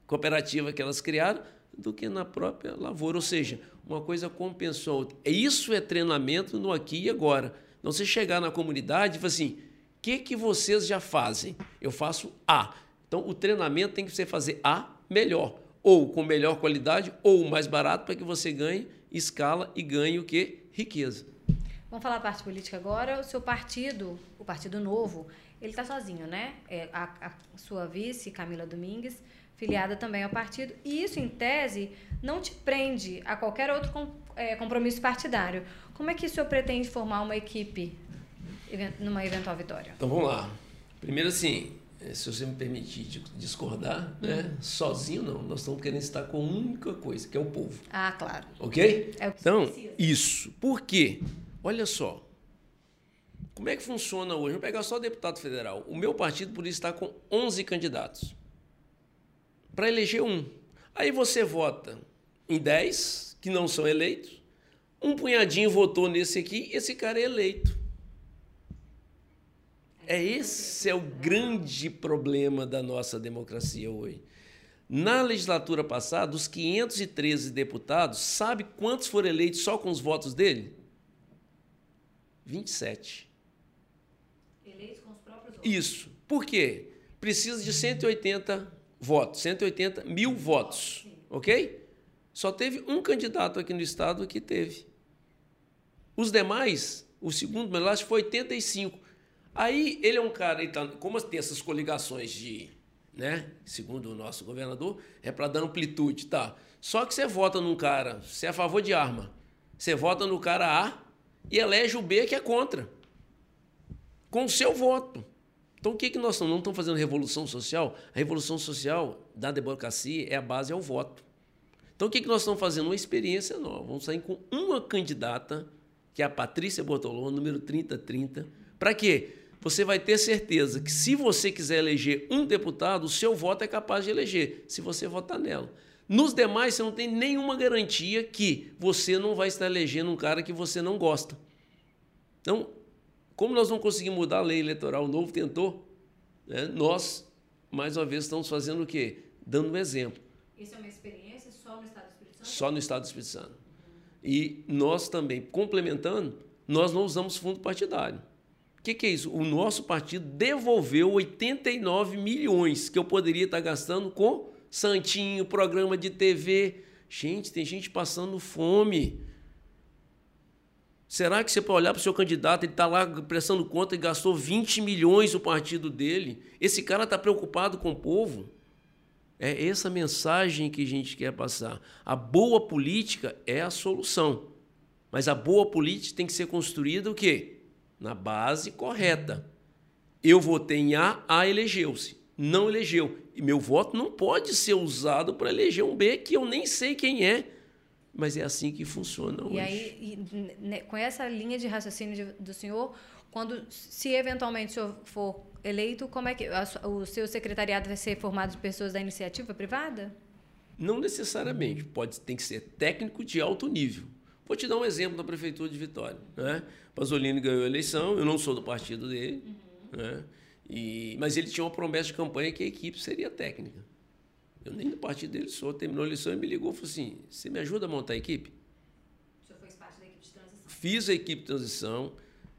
cooperativa que elas criaram do que na própria lavoura. Ou seja, uma coisa compensou outra. Isso é treinamento no aqui e agora. Não você chegar na comunidade e falar assim: o que, que vocês já fazem? Eu faço A. Então, o treinamento tem que ser fazer A melhor, ou com melhor qualidade, ou mais barato, para que você ganhe escala e ganhe o que? Riqueza. Vamos falar a parte política agora. O seu partido, o Partido Novo, ele está sozinho, né? É, a, a sua vice, Camila Domingues, filiada também ao partido, e isso, em tese, não te prende a qualquer outro com, é, compromisso partidário. Como é que o senhor pretende formar uma equipe numa eventual vitória? Então vamos lá. Primeiro, assim, é, se você me permitir discordar, né, uhum. sozinho não, nós estamos querendo estar com a única coisa, que é o povo. Ah, claro. Ok? É o que então, precisa. isso. Por quê? Olha só. Como é que funciona hoje? Vou pegar só o deputado federal. O meu partido por isso está com 11 candidatos para eleger um. Aí você vota em 10 que não são eleitos, um punhadinho votou nesse aqui, esse cara é eleito. É esse é o grande problema da nossa democracia hoje. Na legislatura passada, os 513 deputados, sabe quantos foram eleitos só com os votos dele? 27. Eleitos com os próprios votos? Isso. Por quê? Precisa de 180 votos, 180 mil votos, ok? Só teve um candidato aqui no estado que teve. Os demais, o segundo melhor foi 85. Aí ele é um cara, tá, como tem essas coligações de, né, segundo o nosso governador, é para dar amplitude, tá? Só que você vota num cara, você é a favor de arma, você vota no cara A e elege o B que é contra, com o seu voto. Então, o que, que nós estamos? Não estamos fazendo revolução social? A revolução social da democracia é a base ao voto. Então, o que, que nós estamos fazendo? Uma experiência nova. Vamos sair com uma candidata, que é a Patrícia Bortolão, número 3030. Para quê? Você vai ter certeza que, se você quiser eleger um deputado, o seu voto é capaz de eleger, se você votar nela. Nos demais, você não tem nenhuma garantia que você não vai estar elegendo um cara que você não gosta. Então, como nós não conseguimos mudar a lei eleitoral, o novo tentou, né, nós, mais uma vez, estamos fazendo o quê? Dando um exemplo. Isso é uma experiência só no Estado do Espírito Santo? Só no Estado do Espírito Santo. E nós também, complementando, nós não usamos fundo partidário. O que, que, é isso? O nosso partido devolveu 89 milhões que eu poderia estar gastando com Santinho, programa de TV. Gente, tem gente passando fome. Será que você pode olhar para o seu candidato, ele está lá prestando conta e gastou 20 milhões o partido dele? Esse cara está preocupado com o povo? É essa mensagem que a gente quer passar. A boa política é a solução. Mas a boa política tem que ser construída o quê? Na base correta. Eu votei em A, A elegeu-se. Não elegeu. E meu voto não pode ser usado para eleger um B que eu nem sei quem é mas é assim que funciona hoje. E aí, e, com essa linha de raciocínio de, do senhor, quando, se eventualmente o senhor for eleito, como é que a, o seu secretariado vai ser formado de pessoas da iniciativa privada? Não necessariamente. Pode, tem que ser técnico de alto nível. Vou te dar um exemplo da prefeitura de Vitória. Né? Pasolini ganhou a eleição, eu não sou do partido dele, uhum. né? e, mas ele tinha uma promessa de campanha que a equipe seria técnica. Eu nem do partido dele sou. Terminou a eleição e me ligou e falou assim: Você me ajuda a montar a equipe? O senhor fez parte da equipe de transição? Fiz a equipe de transição,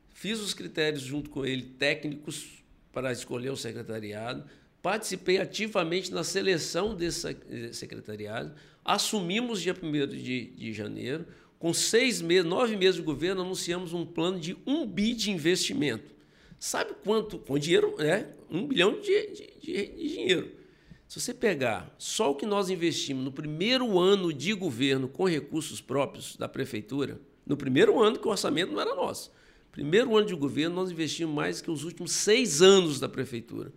fiz os critérios junto com ele, técnicos, para escolher o secretariado. Participei ativamente na seleção desse secretariado. Assumimos dia 1 de, de janeiro. Com seis meses, nove meses de governo, anunciamos um plano de um bi de investimento. Sabe quanto? Com dinheiro, é, um bilhão de, de, de dinheiro. Se você pegar só o que nós investimos no primeiro ano de governo com recursos próprios da prefeitura, no primeiro ano que o orçamento não era nosso, primeiro ano de governo nós investimos mais que os últimos seis anos da prefeitura.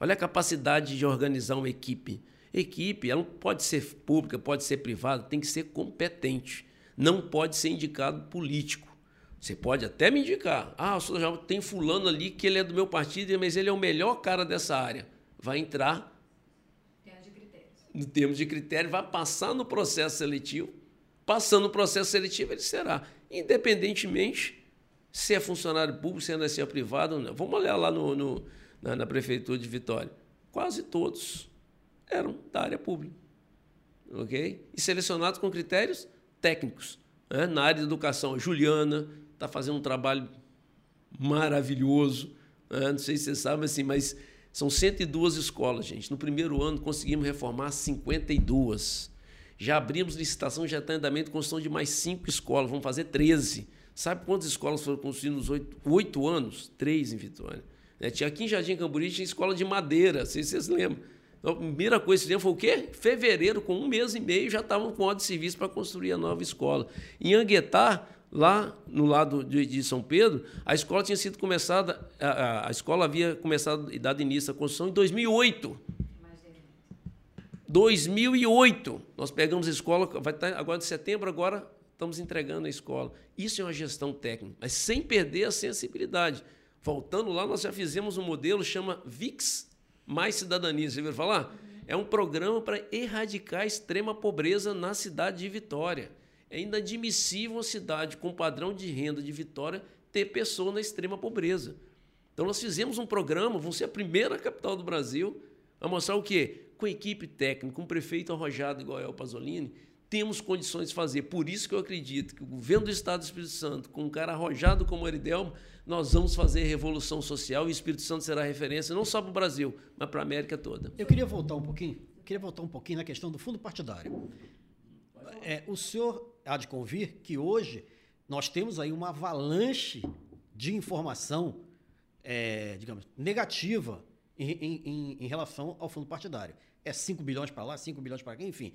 Olha a capacidade de organizar uma equipe. Equipe, ela pode ser pública, pode ser privada, tem que ser competente. Não pode ser indicado político. Você pode até me indicar. Ah, já tem fulano ali que ele é do meu partido, mas ele é o melhor cara dessa área. Vai entrar no termos de critério, vai passar no processo seletivo. Passando no processo seletivo, ele será, independentemente se é funcionário público, se é, é privado ou não. Vamos olhar lá no, no na, na, prefeitura de Vitória. Quase todos eram da área pública. Ok? E selecionados com critérios técnicos. Né? Na área de educação, Juliana está fazendo um trabalho maravilhoso. Né? Não sei se você sabe, assim, mas são 102 escolas, gente. No primeiro ano conseguimos reformar 52. Já abrimos licitação, já está em andamento construção de mais cinco escolas. Vamos fazer 13. Sabe quantas escolas foram construídas nos oito, anos? Três em Vitória. É, tinha aqui em Jardim Camburi tinha escola de madeira, não sei se vocês lembram. Então, a primeira coisa que fizemos foi o quê? Fevereiro, com um mês e meio, já estavam com ordem de serviço para construir a nova escola. Em Anguetá, lá no lado de, de, São Pedro, a escola tinha sido começada, a, a, escola havia começado e dado início à construção em 2008. 2008. Nós pegamos a escola, vai estar agora de setembro, agora estamos entregando a escola. Isso é uma gestão técnica, mas sem perder a sensibilidade. Voltando lá, nós já fizemos um modelo chama VIX Mais Cidadania. Você ouviu falar? É um programa para erradicar a extrema pobreza na cidade de Vitória. É inadmissível uma cidade com padrão de renda de Vitória ter pessoa na extrema pobreza. Então nós fizemos um programa, vamos ser a primeira capital do Brasil, a mostrar o quê? Com equipe técnica, com um prefeito arrojado igual é o Pasolini, temos condições de fazer. Por isso que eu acredito que o governo do Estado do Espírito Santo, com um cara arrojado como o Aridelmo, nós vamos fazer revolução social e o Espírito Santo será referência não só para o Brasil, mas para a América toda. Eu queria voltar um pouquinho, queria voltar um pouquinho na questão do fundo partidário. É, o senhor há de convir que hoje nós temos aí uma avalanche de informação, é, digamos, negativa em, em, em, relação ao fundo partidário. É 5 bilhões para lá, 5 bilhões para cá, enfim.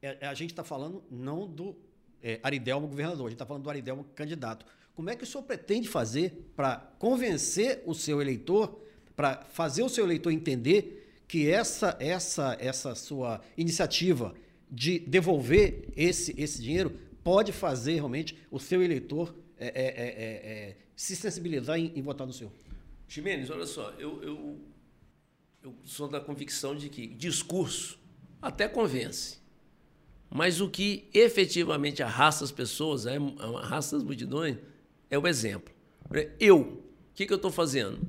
É, a gente está falando não do é, Aridelmo governador, a gente está falando do Aridelmo candidato. Como é que o senhor pretende fazer para convencer o seu eleitor para fazer o seu eleitor entender que essa, essa, essa sua iniciativa de devolver esse, esse dinheiro pode fazer realmente o seu eleitor é, é, é, é se sensibilizar em, em, votar no senhor. Ximenes, olha só, eu, eu, eu sou da convicção de que discurso até convence. Mas o que efetivamente arrasta as pessoas, é, arrasta as multidões, é o exemplo. Eu, o que, que eu estou fazendo?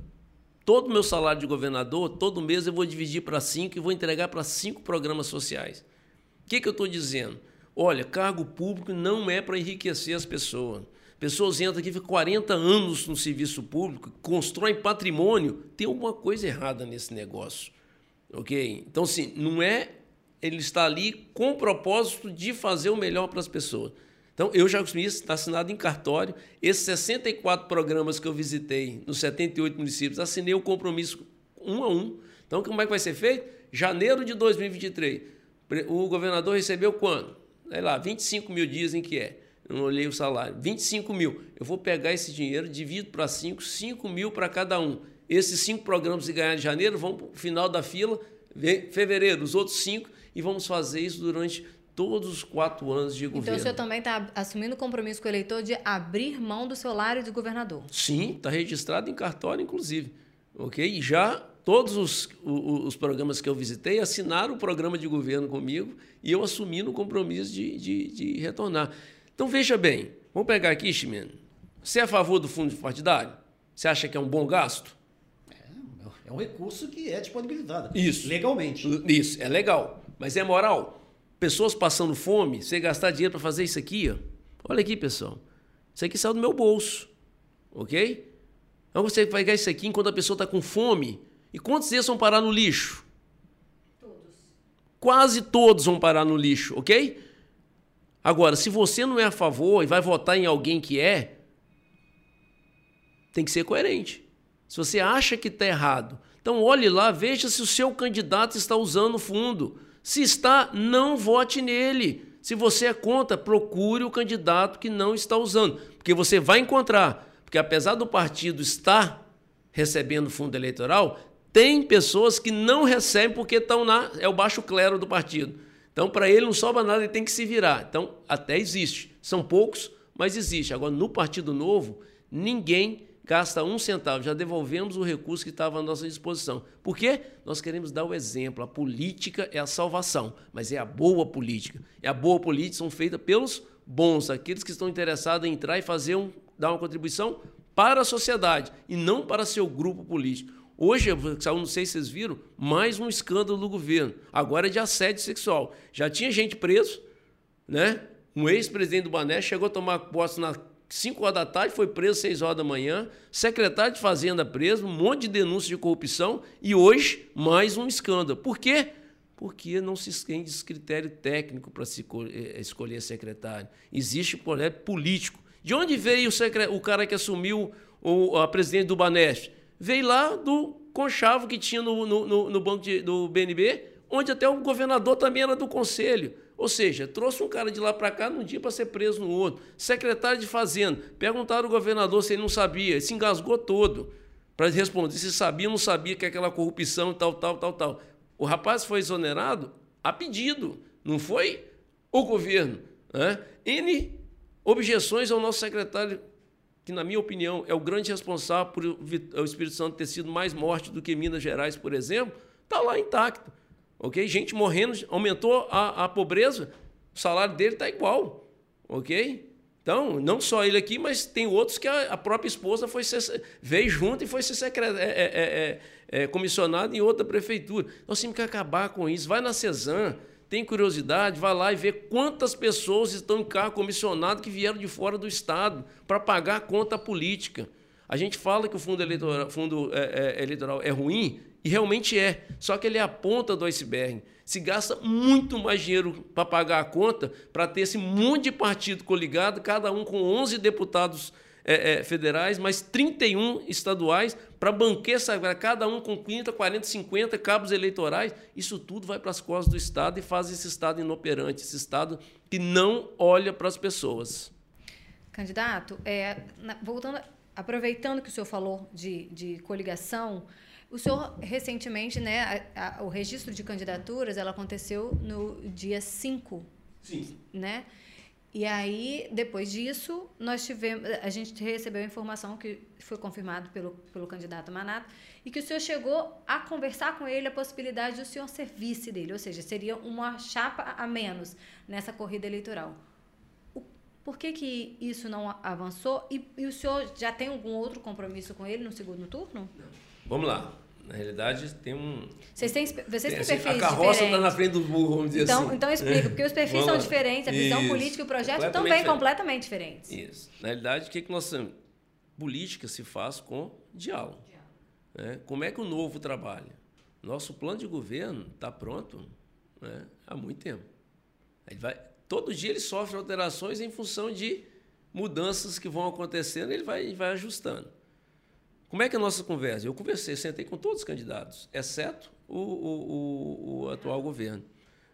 Todo o meu salário de governador, todo mês eu vou dividir para cinco e vou entregar para cinco programas sociais. O que, que eu estou dizendo? Olha, cargo público não é para enriquecer as pessoas. Pessoas entram aqui, ficam 40 anos no serviço público, constroem patrimônio. Tem alguma coisa errada nesse negócio. Ok? Então, assim, não é ele está ali com o propósito de fazer o melhor para as pessoas. Então, eu já consumi isso, está assinado em cartório. Esses 64 programas que eu visitei nos 78 municípios, assinei o compromisso um a um. Então, como é que vai ser feito? Janeiro de 2023. O governador recebeu quando? Sei lá, 25 mil dias em que é. Eu não olhei o salário. 25 mil. Eu vou pegar esse dinheiro, divido para 5, 5 mil para cada um. Esses cinco programas que ganhar em janeiro vão para o final da fila, fevereiro, os outros cinco, e vamos fazer isso durante todos os quatro anos de governo. Então o senhor também está assumindo o compromisso com o eleitor de abrir mão do salário de governador? Sim, está registrado em cartório, inclusive. Ok? E já todos os, os, programas que eu visitei assinaram o programa de governo comigo e eu assumi o compromisso de, de, de retornar. Então, veja bem, vamos pegar aqui, Ximeno. Você é a favor do fundo partidário? Você acha que é um bom gasto? É, é um recurso que é disponibilizado. Isso. Legalmente. Isso, é legal. Mas é moral. Pessoas passando fome, você gastar dinheiro para fazer isso aqui, ó. olha aqui, pessoal. Isso aqui saiu do meu bolso. Ok? Então você vai pegar isso aqui enquanto a pessoa está com fome. E quantos desses vão parar no lixo? Todos. Quase todos vão parar no lixo, ok? Agora, se você não é a favor e vai votar em alguém que é, tem que ser coerente. Se você acha que está errado, então olhe lá, veja se o seu candidato está usando o fundo. Se está, não vote nele. Se você é contra, procure o candidato que não está usando, porque você vai encontrar, porque apesar do partido estar recebendo fundo eleitoral, tem pessoas que não recebem porque estão na é o baixo clero do partido. Então, para ele não sobra nada, ele tem que se virar. Então, até existe. São poucos, mas existe. Agora, no Partido Novo, ninguém gasta um centavo. Já devolvemos o recurso que estava à nossa disposição. Por quê? Nós queremos dar o exemplo. A política é a salvação, mas é a boa política. E a boa política são feita pelos bons, aqueles que estão interessados em entrar e fazer um, dar uma contribuição para a sociedade e não para seu grupo político. Hoje, não sei se vocês viram, mais um escândalo do governo. Agora é de assédio sexual. Já tinha gente preso, né? Um ex-presidente do Bané chegou a tomar posse nas 5 horas da tarde, foi preso às 6 horas da manhã. Secretário de Fazenda preso, um monte de denúncias de corrupção. E hoje, mais um escândalo. Por quê? Porque não se estende critério técnico para se eh, escolher secretário. Existe projeto político. De onde veio o, o cara que assumiu o, a presidente do Banesp? Veio lá do conchavo que tinha no, no, no banco de, do BNB, onde até o governador também era do conselho. Ou seja, trouxe um cara de lá para cá num dia para ser preso no outro. Secretário de Fazenda, perguntaram ao governador se ele não sabia, ele se engasgou todo para responder se sabia ou não sabia que aquela corrupção e tal, tal, tal, tal. O rapaz foi exonerado a pedido, não foi o governo. Né? N objeções ao nosso secretário que, na minha opinião, é o grande responsável por o Espírito Santo ter sido mais morte do que Minas Gerais, por exemplo, está lá intacto. Ok? Gente morrendo, aumentou a, a pobreza, o salário dele está igual. Ok? Então, não só ele aqui, mas tem outros que a, a própria esposa foi ser, veio junto e foi ser secret, é, é, é, é, comissionado em outra prefeitura. Nós temos que acabar com isso. Vai na CESAM, tem curiosidade, vai lá e vê quantas pessoas estão em carro comissionado que vieram de fora do Estado para pagar a conta política. A gente fala que o fundo eleitoral, fundo, é, é, eleitoral é ruim, e realmente é. Só que ele é a ponta do iceberg. Se gasta muito mais dinheiro para pagar a conta, para ter esse monte de partido coligado, cada um com 11 deputados é, é, federais, mais 31 estaduais, para banquear cada um com 30, 40, 50 cabos eleitorais. Isso tudo vai para as costas do Estado e faz esse Estado inoperante, esse Estado que não olha para as pessoas. Candidato, é, na, voltando, aproveitando que o senhor falou de, de coligação, O senhor, recentemente, né, a, a, o registro de candidaturas, ela aconteceu no dia 5, Sim. né? E aí, depois disso, nós tivemos, a gente recebeu a informação que foi confirmado pelo, pelo candidato Manato e que o senhor chegou a conversar com ele a possibilidade de o senhor ser vice dele, ou seja, seria uma chapa a menos nessa corrida eleitoral. O, por que, que isso não avançou? E, e o senhor já tem algum outro compromisso com ele no segundo turno? Vamos lá. Na realidade, tem um. Vocês têm, vocês têm assim, perfis A carroça está na frente do burro, vamos dizer então, assim. Então explica, porque os perfis são diferentes, a visão Isso. política e o projeto Completamente também diferente. completamente diferentes. Isso. Na realidade, o que, que nós temos? Política se faz com diálogo. né? Como é que o novo trabalha? Nosso plano de governo está pronto né, há muito tempo. Ele vai, todo dia ele sofre alterações em função de mudanças que vão acontecendo, ele vai, ele vai ajustando. Como é que é a nossa conversa? Eu conversei, sentei com todos os candidatos, exceto o, o, o, o atual governo,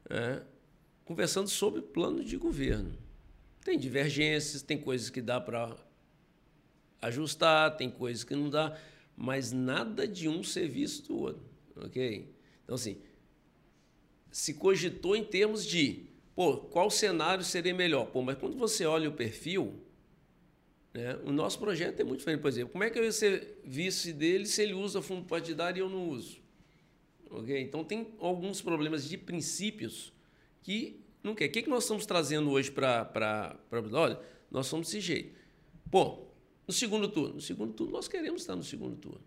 né, conversando sobre plano de governo. Tem divergências, tem coisas que dá para ajustar, tem coisas que não dá, mas nada de um serviço do outro, ok? Então, assim, se cogitou em termos de, pô, qual cenário seria melhor? Pô, mas quando você olha o perfil, né, o nosso projeto é muito diferente. Por exemplo, como é que eu ia ser vice dele se ele usa fundo partidário e eu não uso? Ok? Então, tem alguns problemas de princípios que não quer. O que, que nós estamos trazendo hoje para. Olha, nós somos desse jeito. Pô, no segundo turno. No segundo turno, nós queremos estar no segundo turno.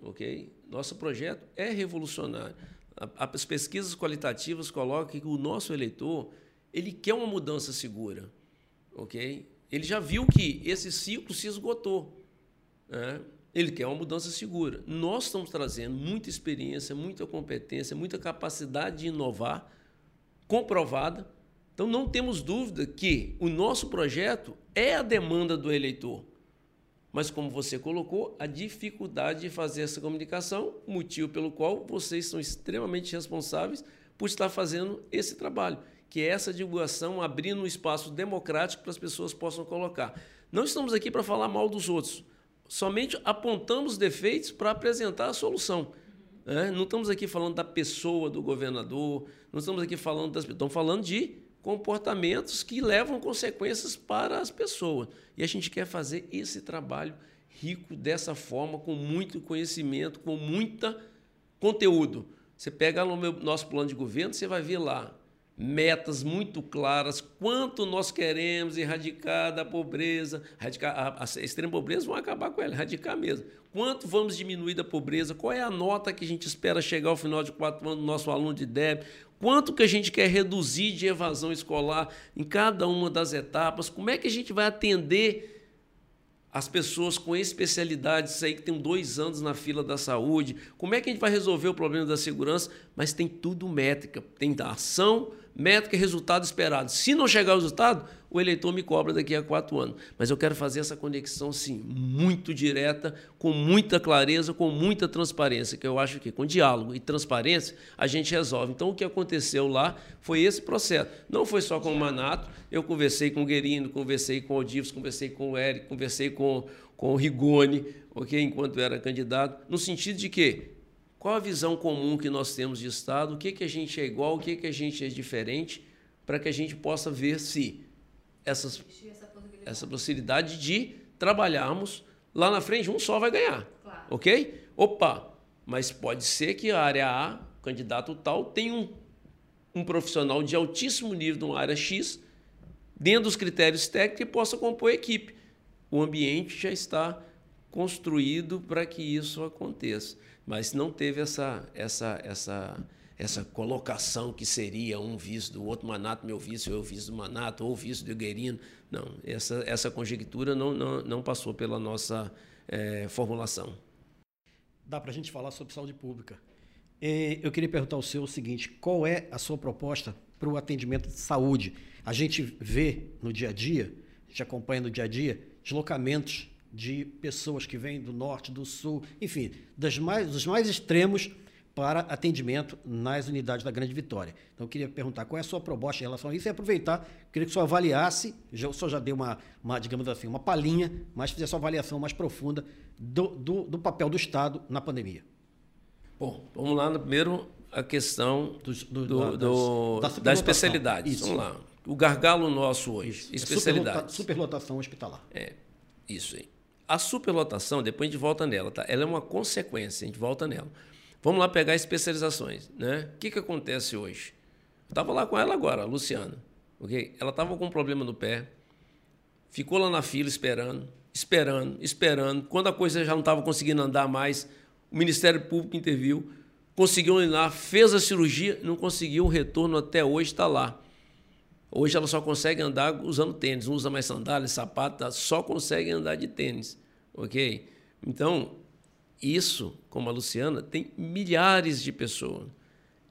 Ok? Nosso projeto é revolucionário. A- As pesquisas qualitativas colocam que o nosso eleitor ele quer uma mudança segura. Ok? Ele já viu que esse ciclo se esgotou. né? Ele quer uma mudança segura. Nós estamos trazendo muita experiência, muita competência, muita capacidade de inovar comprovada. Então não temos dúvida que o nosso projeto é a demanda do eleitor. Mas como você colocou, a dificuldade de fazer essa comunicação, motivo pelo qual vocês são extremamente responsáveis por estar fazendo esse trabalho, que é essa divulgação, abrindo um espaço democrático para as pessoas possam colocar. Não estamos aqui para falar mal dos outros, somente apontamos defeitos para apresentar a solução. né? Não estamos aqui falando da pessoa do governador, não estamos aqui falando das estamos falando de comportamentos que levam consequências para as pessoas. E a gente quer fazer esse trabalho rico dessa forma, com muito conhecimento, com muita conteúdo. Você pega no meu, nosso plano de governo, você vai ver lá metas muito claras, quanto nós queremos erradicar da pobreza, erradicar a, a extrema pobreza, vão acabar com ela, erradicar mesmo. Quanto vamos diminuir da pobreza, qual é a nota que a gente espera chegar ao final de quatro anos do nosso aluno de débito, quanto que a gente quer reduzir de evasão escolar em cada uma das etapas, como é que a gente vai atender as pessoas com especialidades? Aí que tem dois anos na fila da saúde, como é que a gente vai resolver o problema da segurança? Mas tem tudo métrica, tem da ação, métrica e resultado esperado. Se não chegar ao resultado, o eleitor me cobra daqui a quatro anos. Mas eu quero fazer essa conexão, sim, muito direta, com muita clareza, com muita transparência, que eu acho que com diálogo e transparência a gente resolve. Então, o que aconteceu lá foi esse processo. Não foi só com o Manato, eu conversei com o Guerino, conversei com o Odivos, conversei com o Eric, conversei com, com o Rigoni, ok, enquanto era candidato, no sentido de que qual a visão comum que nós temos de Estado, o que, que a gente é igual, o que, que a gente é diferente, para que a gente possa ver se essas, essa possibilidade de trabalharmos lá na frente, um só vai ganhar. Claro. Ok? Opa, mas pode ser que a área A, o candidato tal, tenha um, um profissional de altíssimo nível numa área X, dentro dos critérios técnicos, e possa compor a equipe. O ambiente já está construído para que isso aconteça. Mas não teve essa, essa, essa, essa colocação que seria um vice do outro Manato, meu vice, eu vice do Manato, ou vice do Guerino. Não, essa, essa conjectura não, não, não passou pela nossa eh, formulação. Dá para a gente falar sobre saúde pública. Eu queria perguntar ao senhor o seguinte: qual é a sua proposta para o atendimento de saúde? A gente vê no dia a dia, a gente acompanha no dia a dia, deslocamentos de pessoas que vêm do norte, do sul, enfim, das mais, dos mais extremos para atendimento nas unidades da Grande Vitória. Então, eu queria perguntar qual é a sua proposta em relação a isso e aproveitar, queria que o senhor avaliasse, já, o senhor já deu uma, uma, digamos assim, uma palhinha, mas fizesse uma avaliação mais profunda do, do, do papel do Estado na pandemia. Bom, vamos lá no primeiro a questão do, do, do, do da, da especialidade. Vamos lá. O gargalo nosso hoje, isso. especialidade. É superlotação hospitalar. É, isso aí. A superlotação, depois a gente volta nela, tá? Ela é uma consequência, a gente volta nela. Vamos lá pegar especializações, né? O que, que acontece hoje? Eu estava lá com ela agora, a Luciana, ok? Ela estava com um problema no pé, ficou lá na fila esperando, esperando, esperando. Quando a coisa já não estava conseguindo andar mais, o Ministério Público interviu, conseguiu ir lá, fez a cirurgia, não conseguiu o retorno até hoje, está lá. Hoje ela só consegue andar usando tênis, não usa mais sandálias, sapato, só consegue andar de tênis, ok? Então, isso, como a Luciana, tem milhares de pessoas.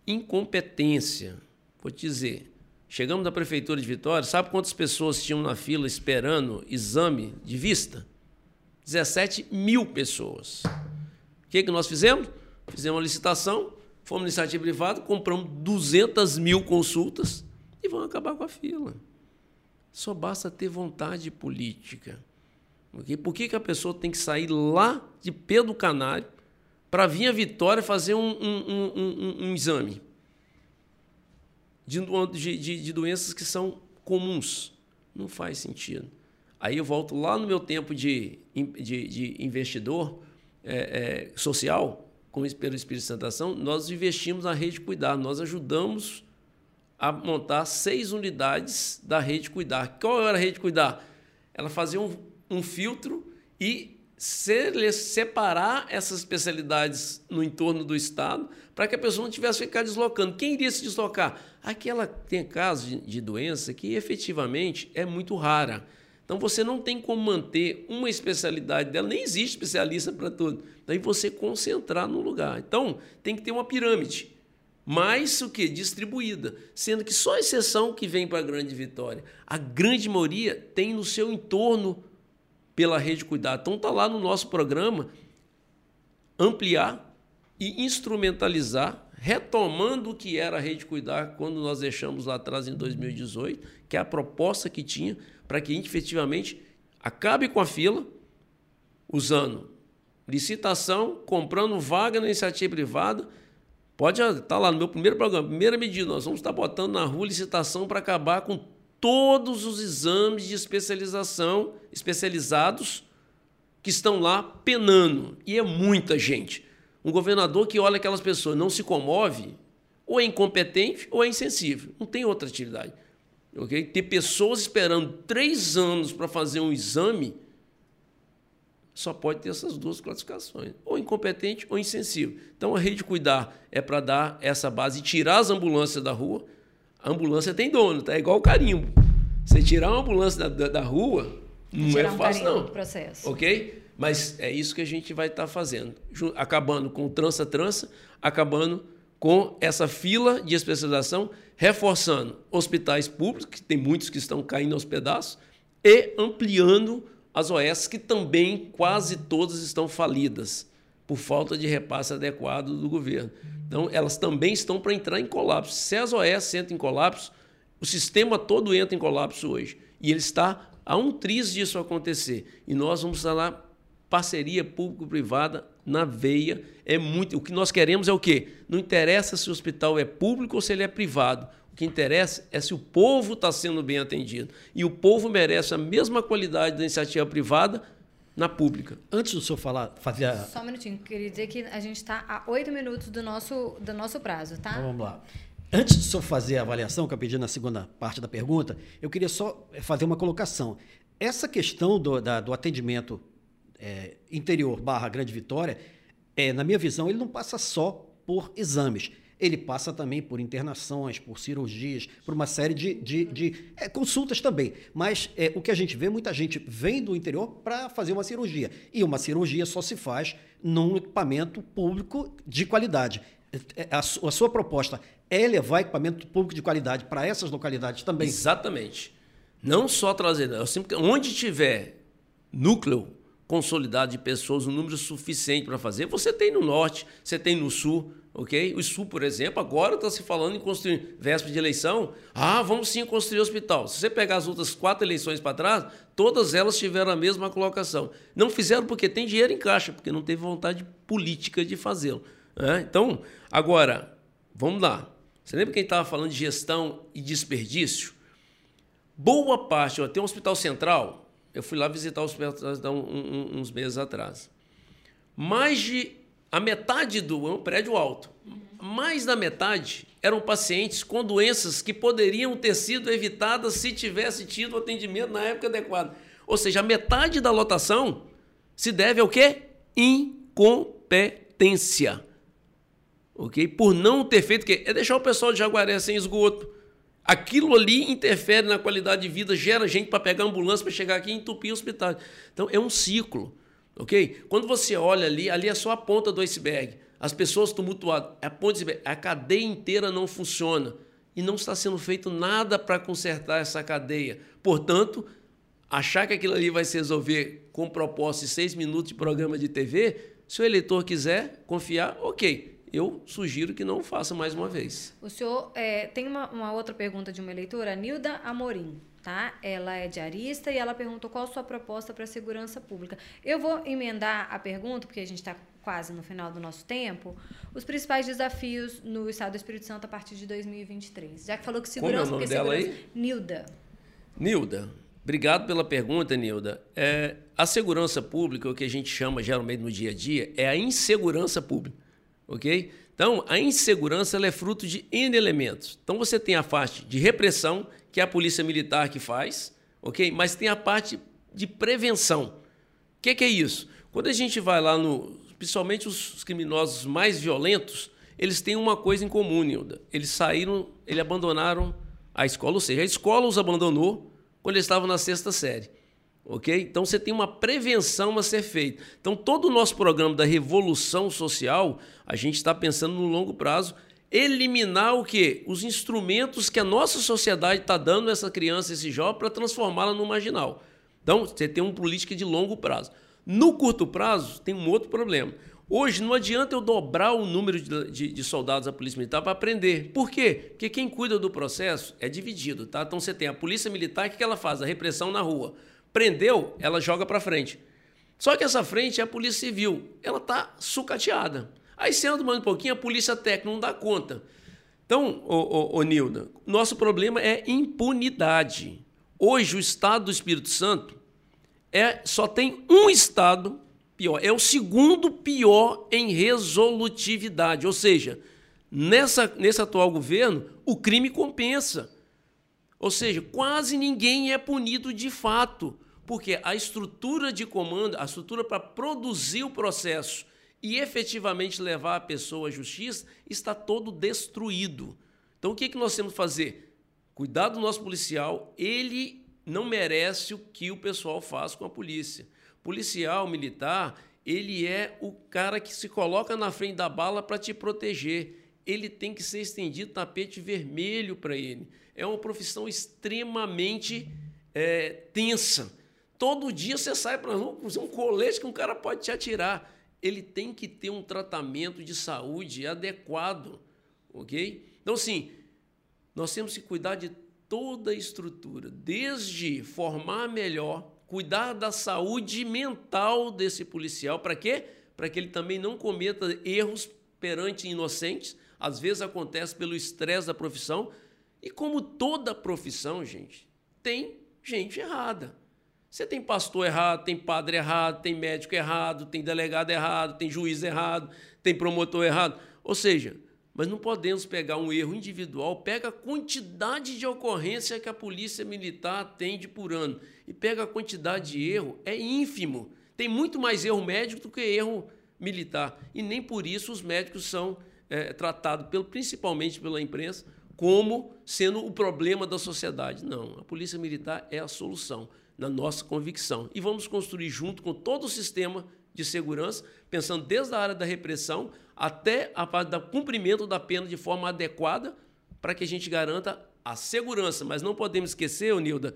Incompetência, vou te dizer. Chegamos na prefeitura de Vitória, sabe quantas pessoas tinham na fila esperando exame de vista? 17 mil pessoas. O que, que nós fizemos? Fizemos uma licitação, fomos iniciativa privada, compramos 200 mil consultas e vão acabar com a fila. Só basta ter vontade política. Por que, que a pessoa tem que sair lá de Pedro Canário para vir a Vitória fazer um, um, um, um exame de, de, de, doenças que são comuns? Não faz sentido. Aí eu volto lá no meu tempo de, de, de investidor é, é, social, como pelo Espírito Santo Ação, nós investimos na rede Cuidar, nós ajudamos a montar seis unidades da rede Cuidar. Qual era a rede Cuidar? Ela fazia um um filtro e separar essas especialidades no entorno do Estado para que a pessoa não tivesse que ficar deslocando. Quem iria se deslocar? Aquela tem casos de, de doença que efetivamente é muito rara. Então você não tem como manter uma especialidade dela, nem existe especialista para tudo. Daí você concentrar no lugar. Então tem que ter uma pirâmide mais o que distribuída, sendo que só exceção que vem para a grande vitória, a grande maioria tem no seu entorno pela Rede Cuidar. Então está lá no nosso programa ampliar e instrumentalizar, retomando o que era a Rede Cuidar quando nós deixamos lá atrás em 2018, que é a proposta que tinha para que a gente efetivamente acabe com a fila, usando licitação, comprando vaga na iniciativa privada. Pode estar tá lá no meu primeiro programa, primeira medida, nós vamos estar botando na rua licitação para acabar com todos os exames de especialização especializados que estão lá penando. E é muita gente. Um governador que olha aquelas pessoas não se comove, ou é incompetente ou é insensível. Não tem outra atividade. Okay? Ter pessoas esperando três anos para fazer um exame só pode ter essas duas classificações, ou incompetente ou insensível. Então a rede cuidar é para dar essa base e tirar as ambulâncias da rua a ambulância tem dono, tá? É igual o carimbo. Você tirar uma ambulância da, da, da rua, não é fácil, um não. Processo. Ok? Mas é isso que a gente vai estar tá fazendo. Acabando com o trança-trança, acabando com essa fila de especialização, reforçando hospitais públicos, que tem muitos que estão caindo aos pedaços, e ampliando as OS, que também quase todas estão falidas por falta de repasse adequado do governo. Então, elas também estão para entrar em colapso. Se as OS entram em colapso, o sistema todo entra em colapso hoje. E ele está a um triz disso acontecer. E nós vamos lá, parceria público-privada na veia. É muito. O que nós queremos é o quê? Não interessa se o hospital é público ou se ele é privado. O que interessa é se o povo está sendo bem atendido. E o povo merece a mesma qualidade da iniciativa privada na pública. Antes do senhor falar, fazer a... Só um minutinho, queria dizer que a gente está a oito minutos do nosso, do nosso prazo, tá? Então, vamos lá. Antes do senhor fazer a avaliação, que eu pedi na segunda parte da pergunta, eu queria só fazer uma colocação. Essa questão do, da, do atendimento é, interior barra Grande Vitória, é, na minha visão, ele não passa só por exames ele passa também por internações, por cirurgias, por uma série de, de, de é, consultas também. Mas é, o que a gente vê, muita gente vem do interior para fazer uma cirurgia. E uma cirurgia só se faz num equipamento público de qualidade. É, a, a sua proposta é levar equipamento público de qualidade para essas localidades também? Exatamente. Não só trazer, onde tiver núcleo consolidado de pessoas, um número suficiente para fazer, você tem no norte, você tem no sul, ok? O Sul, por exemplo, agora está se falando em construir, véspera de eleição, ah, vamos sim construir hospital. Se você pegar as outras quatro eleições para trás, todas elas tiveram a mesma colocação. Não fizeram porque tem dinheiro em caixa, porque não teve vontade política de fazê-lo. Né? Então, agora, vamos lá. Você lembra quem estava falando de gestão e desperdício? Boa parte, tem um hospital central, eu fui lá visitar o hospital um, um, uns meses atrás. Mais de a metade do é um prédio alto, mais da metade eram pacientes com doenças que poderiam ter sido evitadas se tivesse tido atendimento na época adequada. Ou seja, a metade da lotação se deve ao quê? Incompetência. Ok? Por não ter feito o quê? É deixar o pessoal de Jaguaré sem esgoto. Aquilo ali interfere na qualidade de vida, gera gente para pegar ambulância para chegar aqui e entupir o hospital. Então é um ciclo. Ok? Quando você olha ali, ali é só a ponta do iceberg. As pessoas tumultuadas, é a ponta do iceberg. A cadeia inteira não funciona. E não está sendo feito nada para consertar essa cadeia. Portanto, achar que aquilo ali vai se resolver com proposta de seis minutos de programa de TV, se o eleitor quiser confiar, ok. Eu sugiro que não faça mais uma vez. O senhor é, tem uma, uma, outra pergunta de uma eleitora, Nilda Amorim, tá? Ela é diarista e ela perguntou qual a sua proposta para a segurança pública. Eu vou emendar a pergunta, porque a gente está quase no final do nosso tempo, os principais desafios no Estado do Espírito Santo a partir de 2023. Já que falou que segurança... Como é o nome dela segurança, aí? Nilda. Nilda, Obrigado pela pergunta, Nilda. É, a segurança pública, o que a gente chama geralmente no dia a dia, é a insegurança pública, ok? Então, a insegurança é fruto de N elementos. Então, você tem a parte de repressão, que é a polícia militar que faz, ok? Mas tem a parte de prevenção. O que, que, é isso? Quando a gente vai lá no... Principalmente os criminosos mais violentos, eles têm uma coisa em comum, Nilda. Eles saíram, eles abandonaram a escola, ou seja, a escola os abandonou, quando eles estavam na sexta série. Ok? Então você tem uma prevenção a ser feita. Então, todo o nosso programa da revolução social, a gente está pensando no longo prazo, eliminar o quê? Os instrumentos que a nossa sociedade está dando a essa criança, esse jovem, para transformá-la no marginal. Então, você tem uma política de longo prazo. No curto prazo, tem um outro problema. Hoje não adianta eu dobrar o número de, de, de soldados da Polícia Militar para aprender. Por quê? Porque quem cuida do processo é dividido, tá? Então você tem a Polícia Militar, o que ela faz? A repressão na rua. Prendeu, ela joga para frente. Só que essa frente é a Polícia Civil. Ela está sucateada. Aí você anda mais um pouquinho, a Polícia Técnica não dá conta. Então, ô, ô, ô Nilda, nosso problema é impunidade. Hoje o Estado do Espírito Santo é, só tem um Estado pior. É o segundo pior em resolutividade. Ou seja, nessa, nesse atual governo, o crime compensa. Ou seja, quase ninguém é punido de fato, porque a estrutura de comando, a estrutura para produzir o processo e efetivamente levar a pessoa à justiça está todo destruído. Então, o que, que nós temos que fazer? Cuidar do nosso policial, ele não merece o que o pessoal faz com a polícia policial, militar, ele é o cara que se coloca na frente da bala para te proteger. Ele tem que ser estendido tapete vermelho para ele. É uma profissão extremamente é, tensa. Todo dia você sai para um colete que um cara pode te atirar. Ele tem que ter um tratamento de saúde adequado, ok? Então, assim, nós temos que cuidar de toda a estrutura, desde formar melhor cuidar da saúde mental desse policial. Para quê? Para que ele também não cometa erros perante inocentes. Às vezes acontece pelo estresse da profissão. E como toda profissão, gente, tem gente errada. Você tem pastor errado, tem padre errado, tem médico errado, tem delegado errado, tem juiz errado, tem promotor errado. Ou seja, mas não podemos pegar um erro individual, pega a quantidade de ocorrência que a polícia militar atende por ano e pega a quantidade de erro, é ínfimo. Tem muito mais erro médico do que erro militar. E nem por isso os médicos são é, tratados, pelo, principalmente pela imprensa, como sendo o problema da sociedade. Não, a polícia militar é a solução, na nossa convicção. E vamos construir junto com todo o sistema de segurança, pensando desde a área da repressão até a parte do cumprimento da pena de forma adequada para que a gente garanta a segurança. Mas não podemos esquecer, Nilda,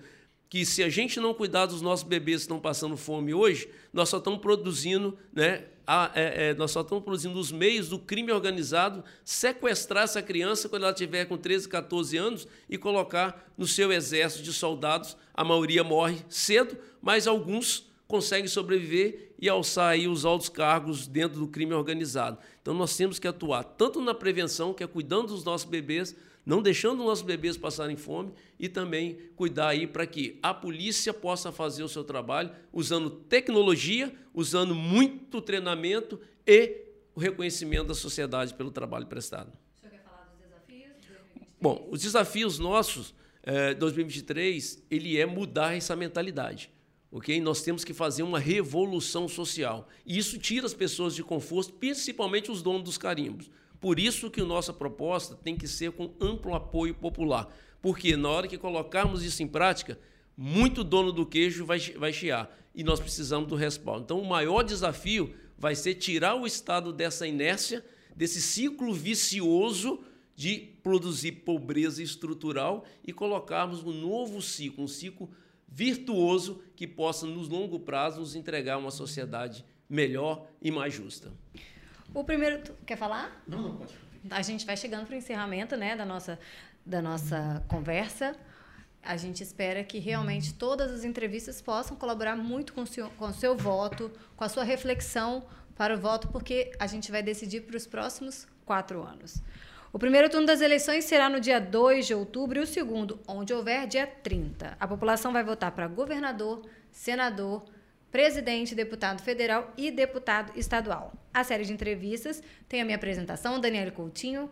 que se a gente não cuidar dos nossos bebês que estão passando fome hoje, nós só estamos produzindo, né, a, é, é, nós só estamos produzindo os meios do crime organizado sequestrar essa criança quando ela tiver com 13, 14 anos e colocar no seu exército de soldados. A maioria morre cedo, mas alguns conseguem sobreviver e alçar aí os altos cargos dentro do crime organizado. Então nós temos que atuar tanto na prevenção, que é cuidando dos nossos bebês, não deixando os nossos bebês passarem fome e também cuidar aí para que a polícia possa fazer o seu trabalho usando tecnologia, usando muito treinamento e o reconhecimento da sociedade pelo trabalho prestado. O senhor quer falar dos desafios? Bom, os desafios nossos, é, 2023, ele é mudar essa mentalidade. ok? Nós temos que fazer uma revolução social. E isso tira as pessoas de conforto, principalmente os donos dos carimbos. Por isso que nossa proposta tem que ser com amplo apoio popular. Porque na hora que colocarmos isso em prática, muito dono do queijo vai, vai chiar. E nós precisamos do respaldo. Então, o maior desafio vai ser tirar o Estado dessa inércia, desse ciclo vicioso de produzir pobreza estrutural e colocarmos um novo ciclo, um ciclo virtuoso que possa, no longo prazo, nos entregar uma sociedade melhor e mais justa. O primeiro. Quer falar? Não, não pode. A gente vai chegando para o encerramento né, da, nossa, da nossa conversa. A gente espera que realmente todas as entrevistas possam colaborar muito com o, seu, com o seu voto, com a sua reflexão para o voto, porque a gente vai decidir para os próximos quatro anos. O primeiro turno das eleições será no dia 2 de outubro e o segundo, onde houver, dia 30. A população vai votar para governador, senador, presidente, deputado federal e deputado estadual. A série de entrevistas tem a minha apresentação, Daniela Coutinho,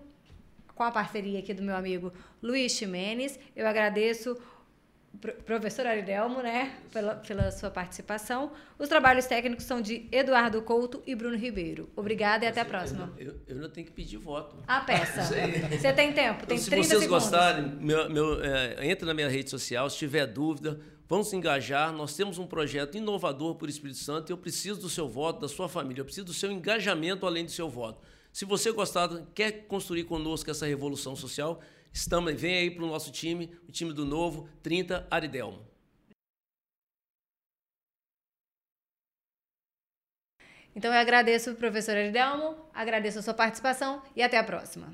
com a parceria aqui do meu amigo Luiz Ximenes. Eu agradeço professor Aridelmo, né, pela, pela sua participação. Os trabalhos técnicos são de Eduardo Couto e Bruno Ribeiro. Obrigada e até a próxima. Eu, eu, eu não tenho que pedir voto. A peça. Você tem tempo, tem se 30 vocês segundos. gostarem, meu, meu, é, entra na minha rede social, se tiver dúvida, vamos se engajar. Nós temos um projeto inovador por Espírito Santo e eu preciso do seu voto, da sua família, eu preciso do seu engajamento além do seu voto. Se você gostar, quer construir conosco essa revolução social, estamos, vem aí para o nosso time, o time do Novo, 30 Aridelmo. Então eu agradeço professor Aridelmo, agradeço a sua participação e até a próxima.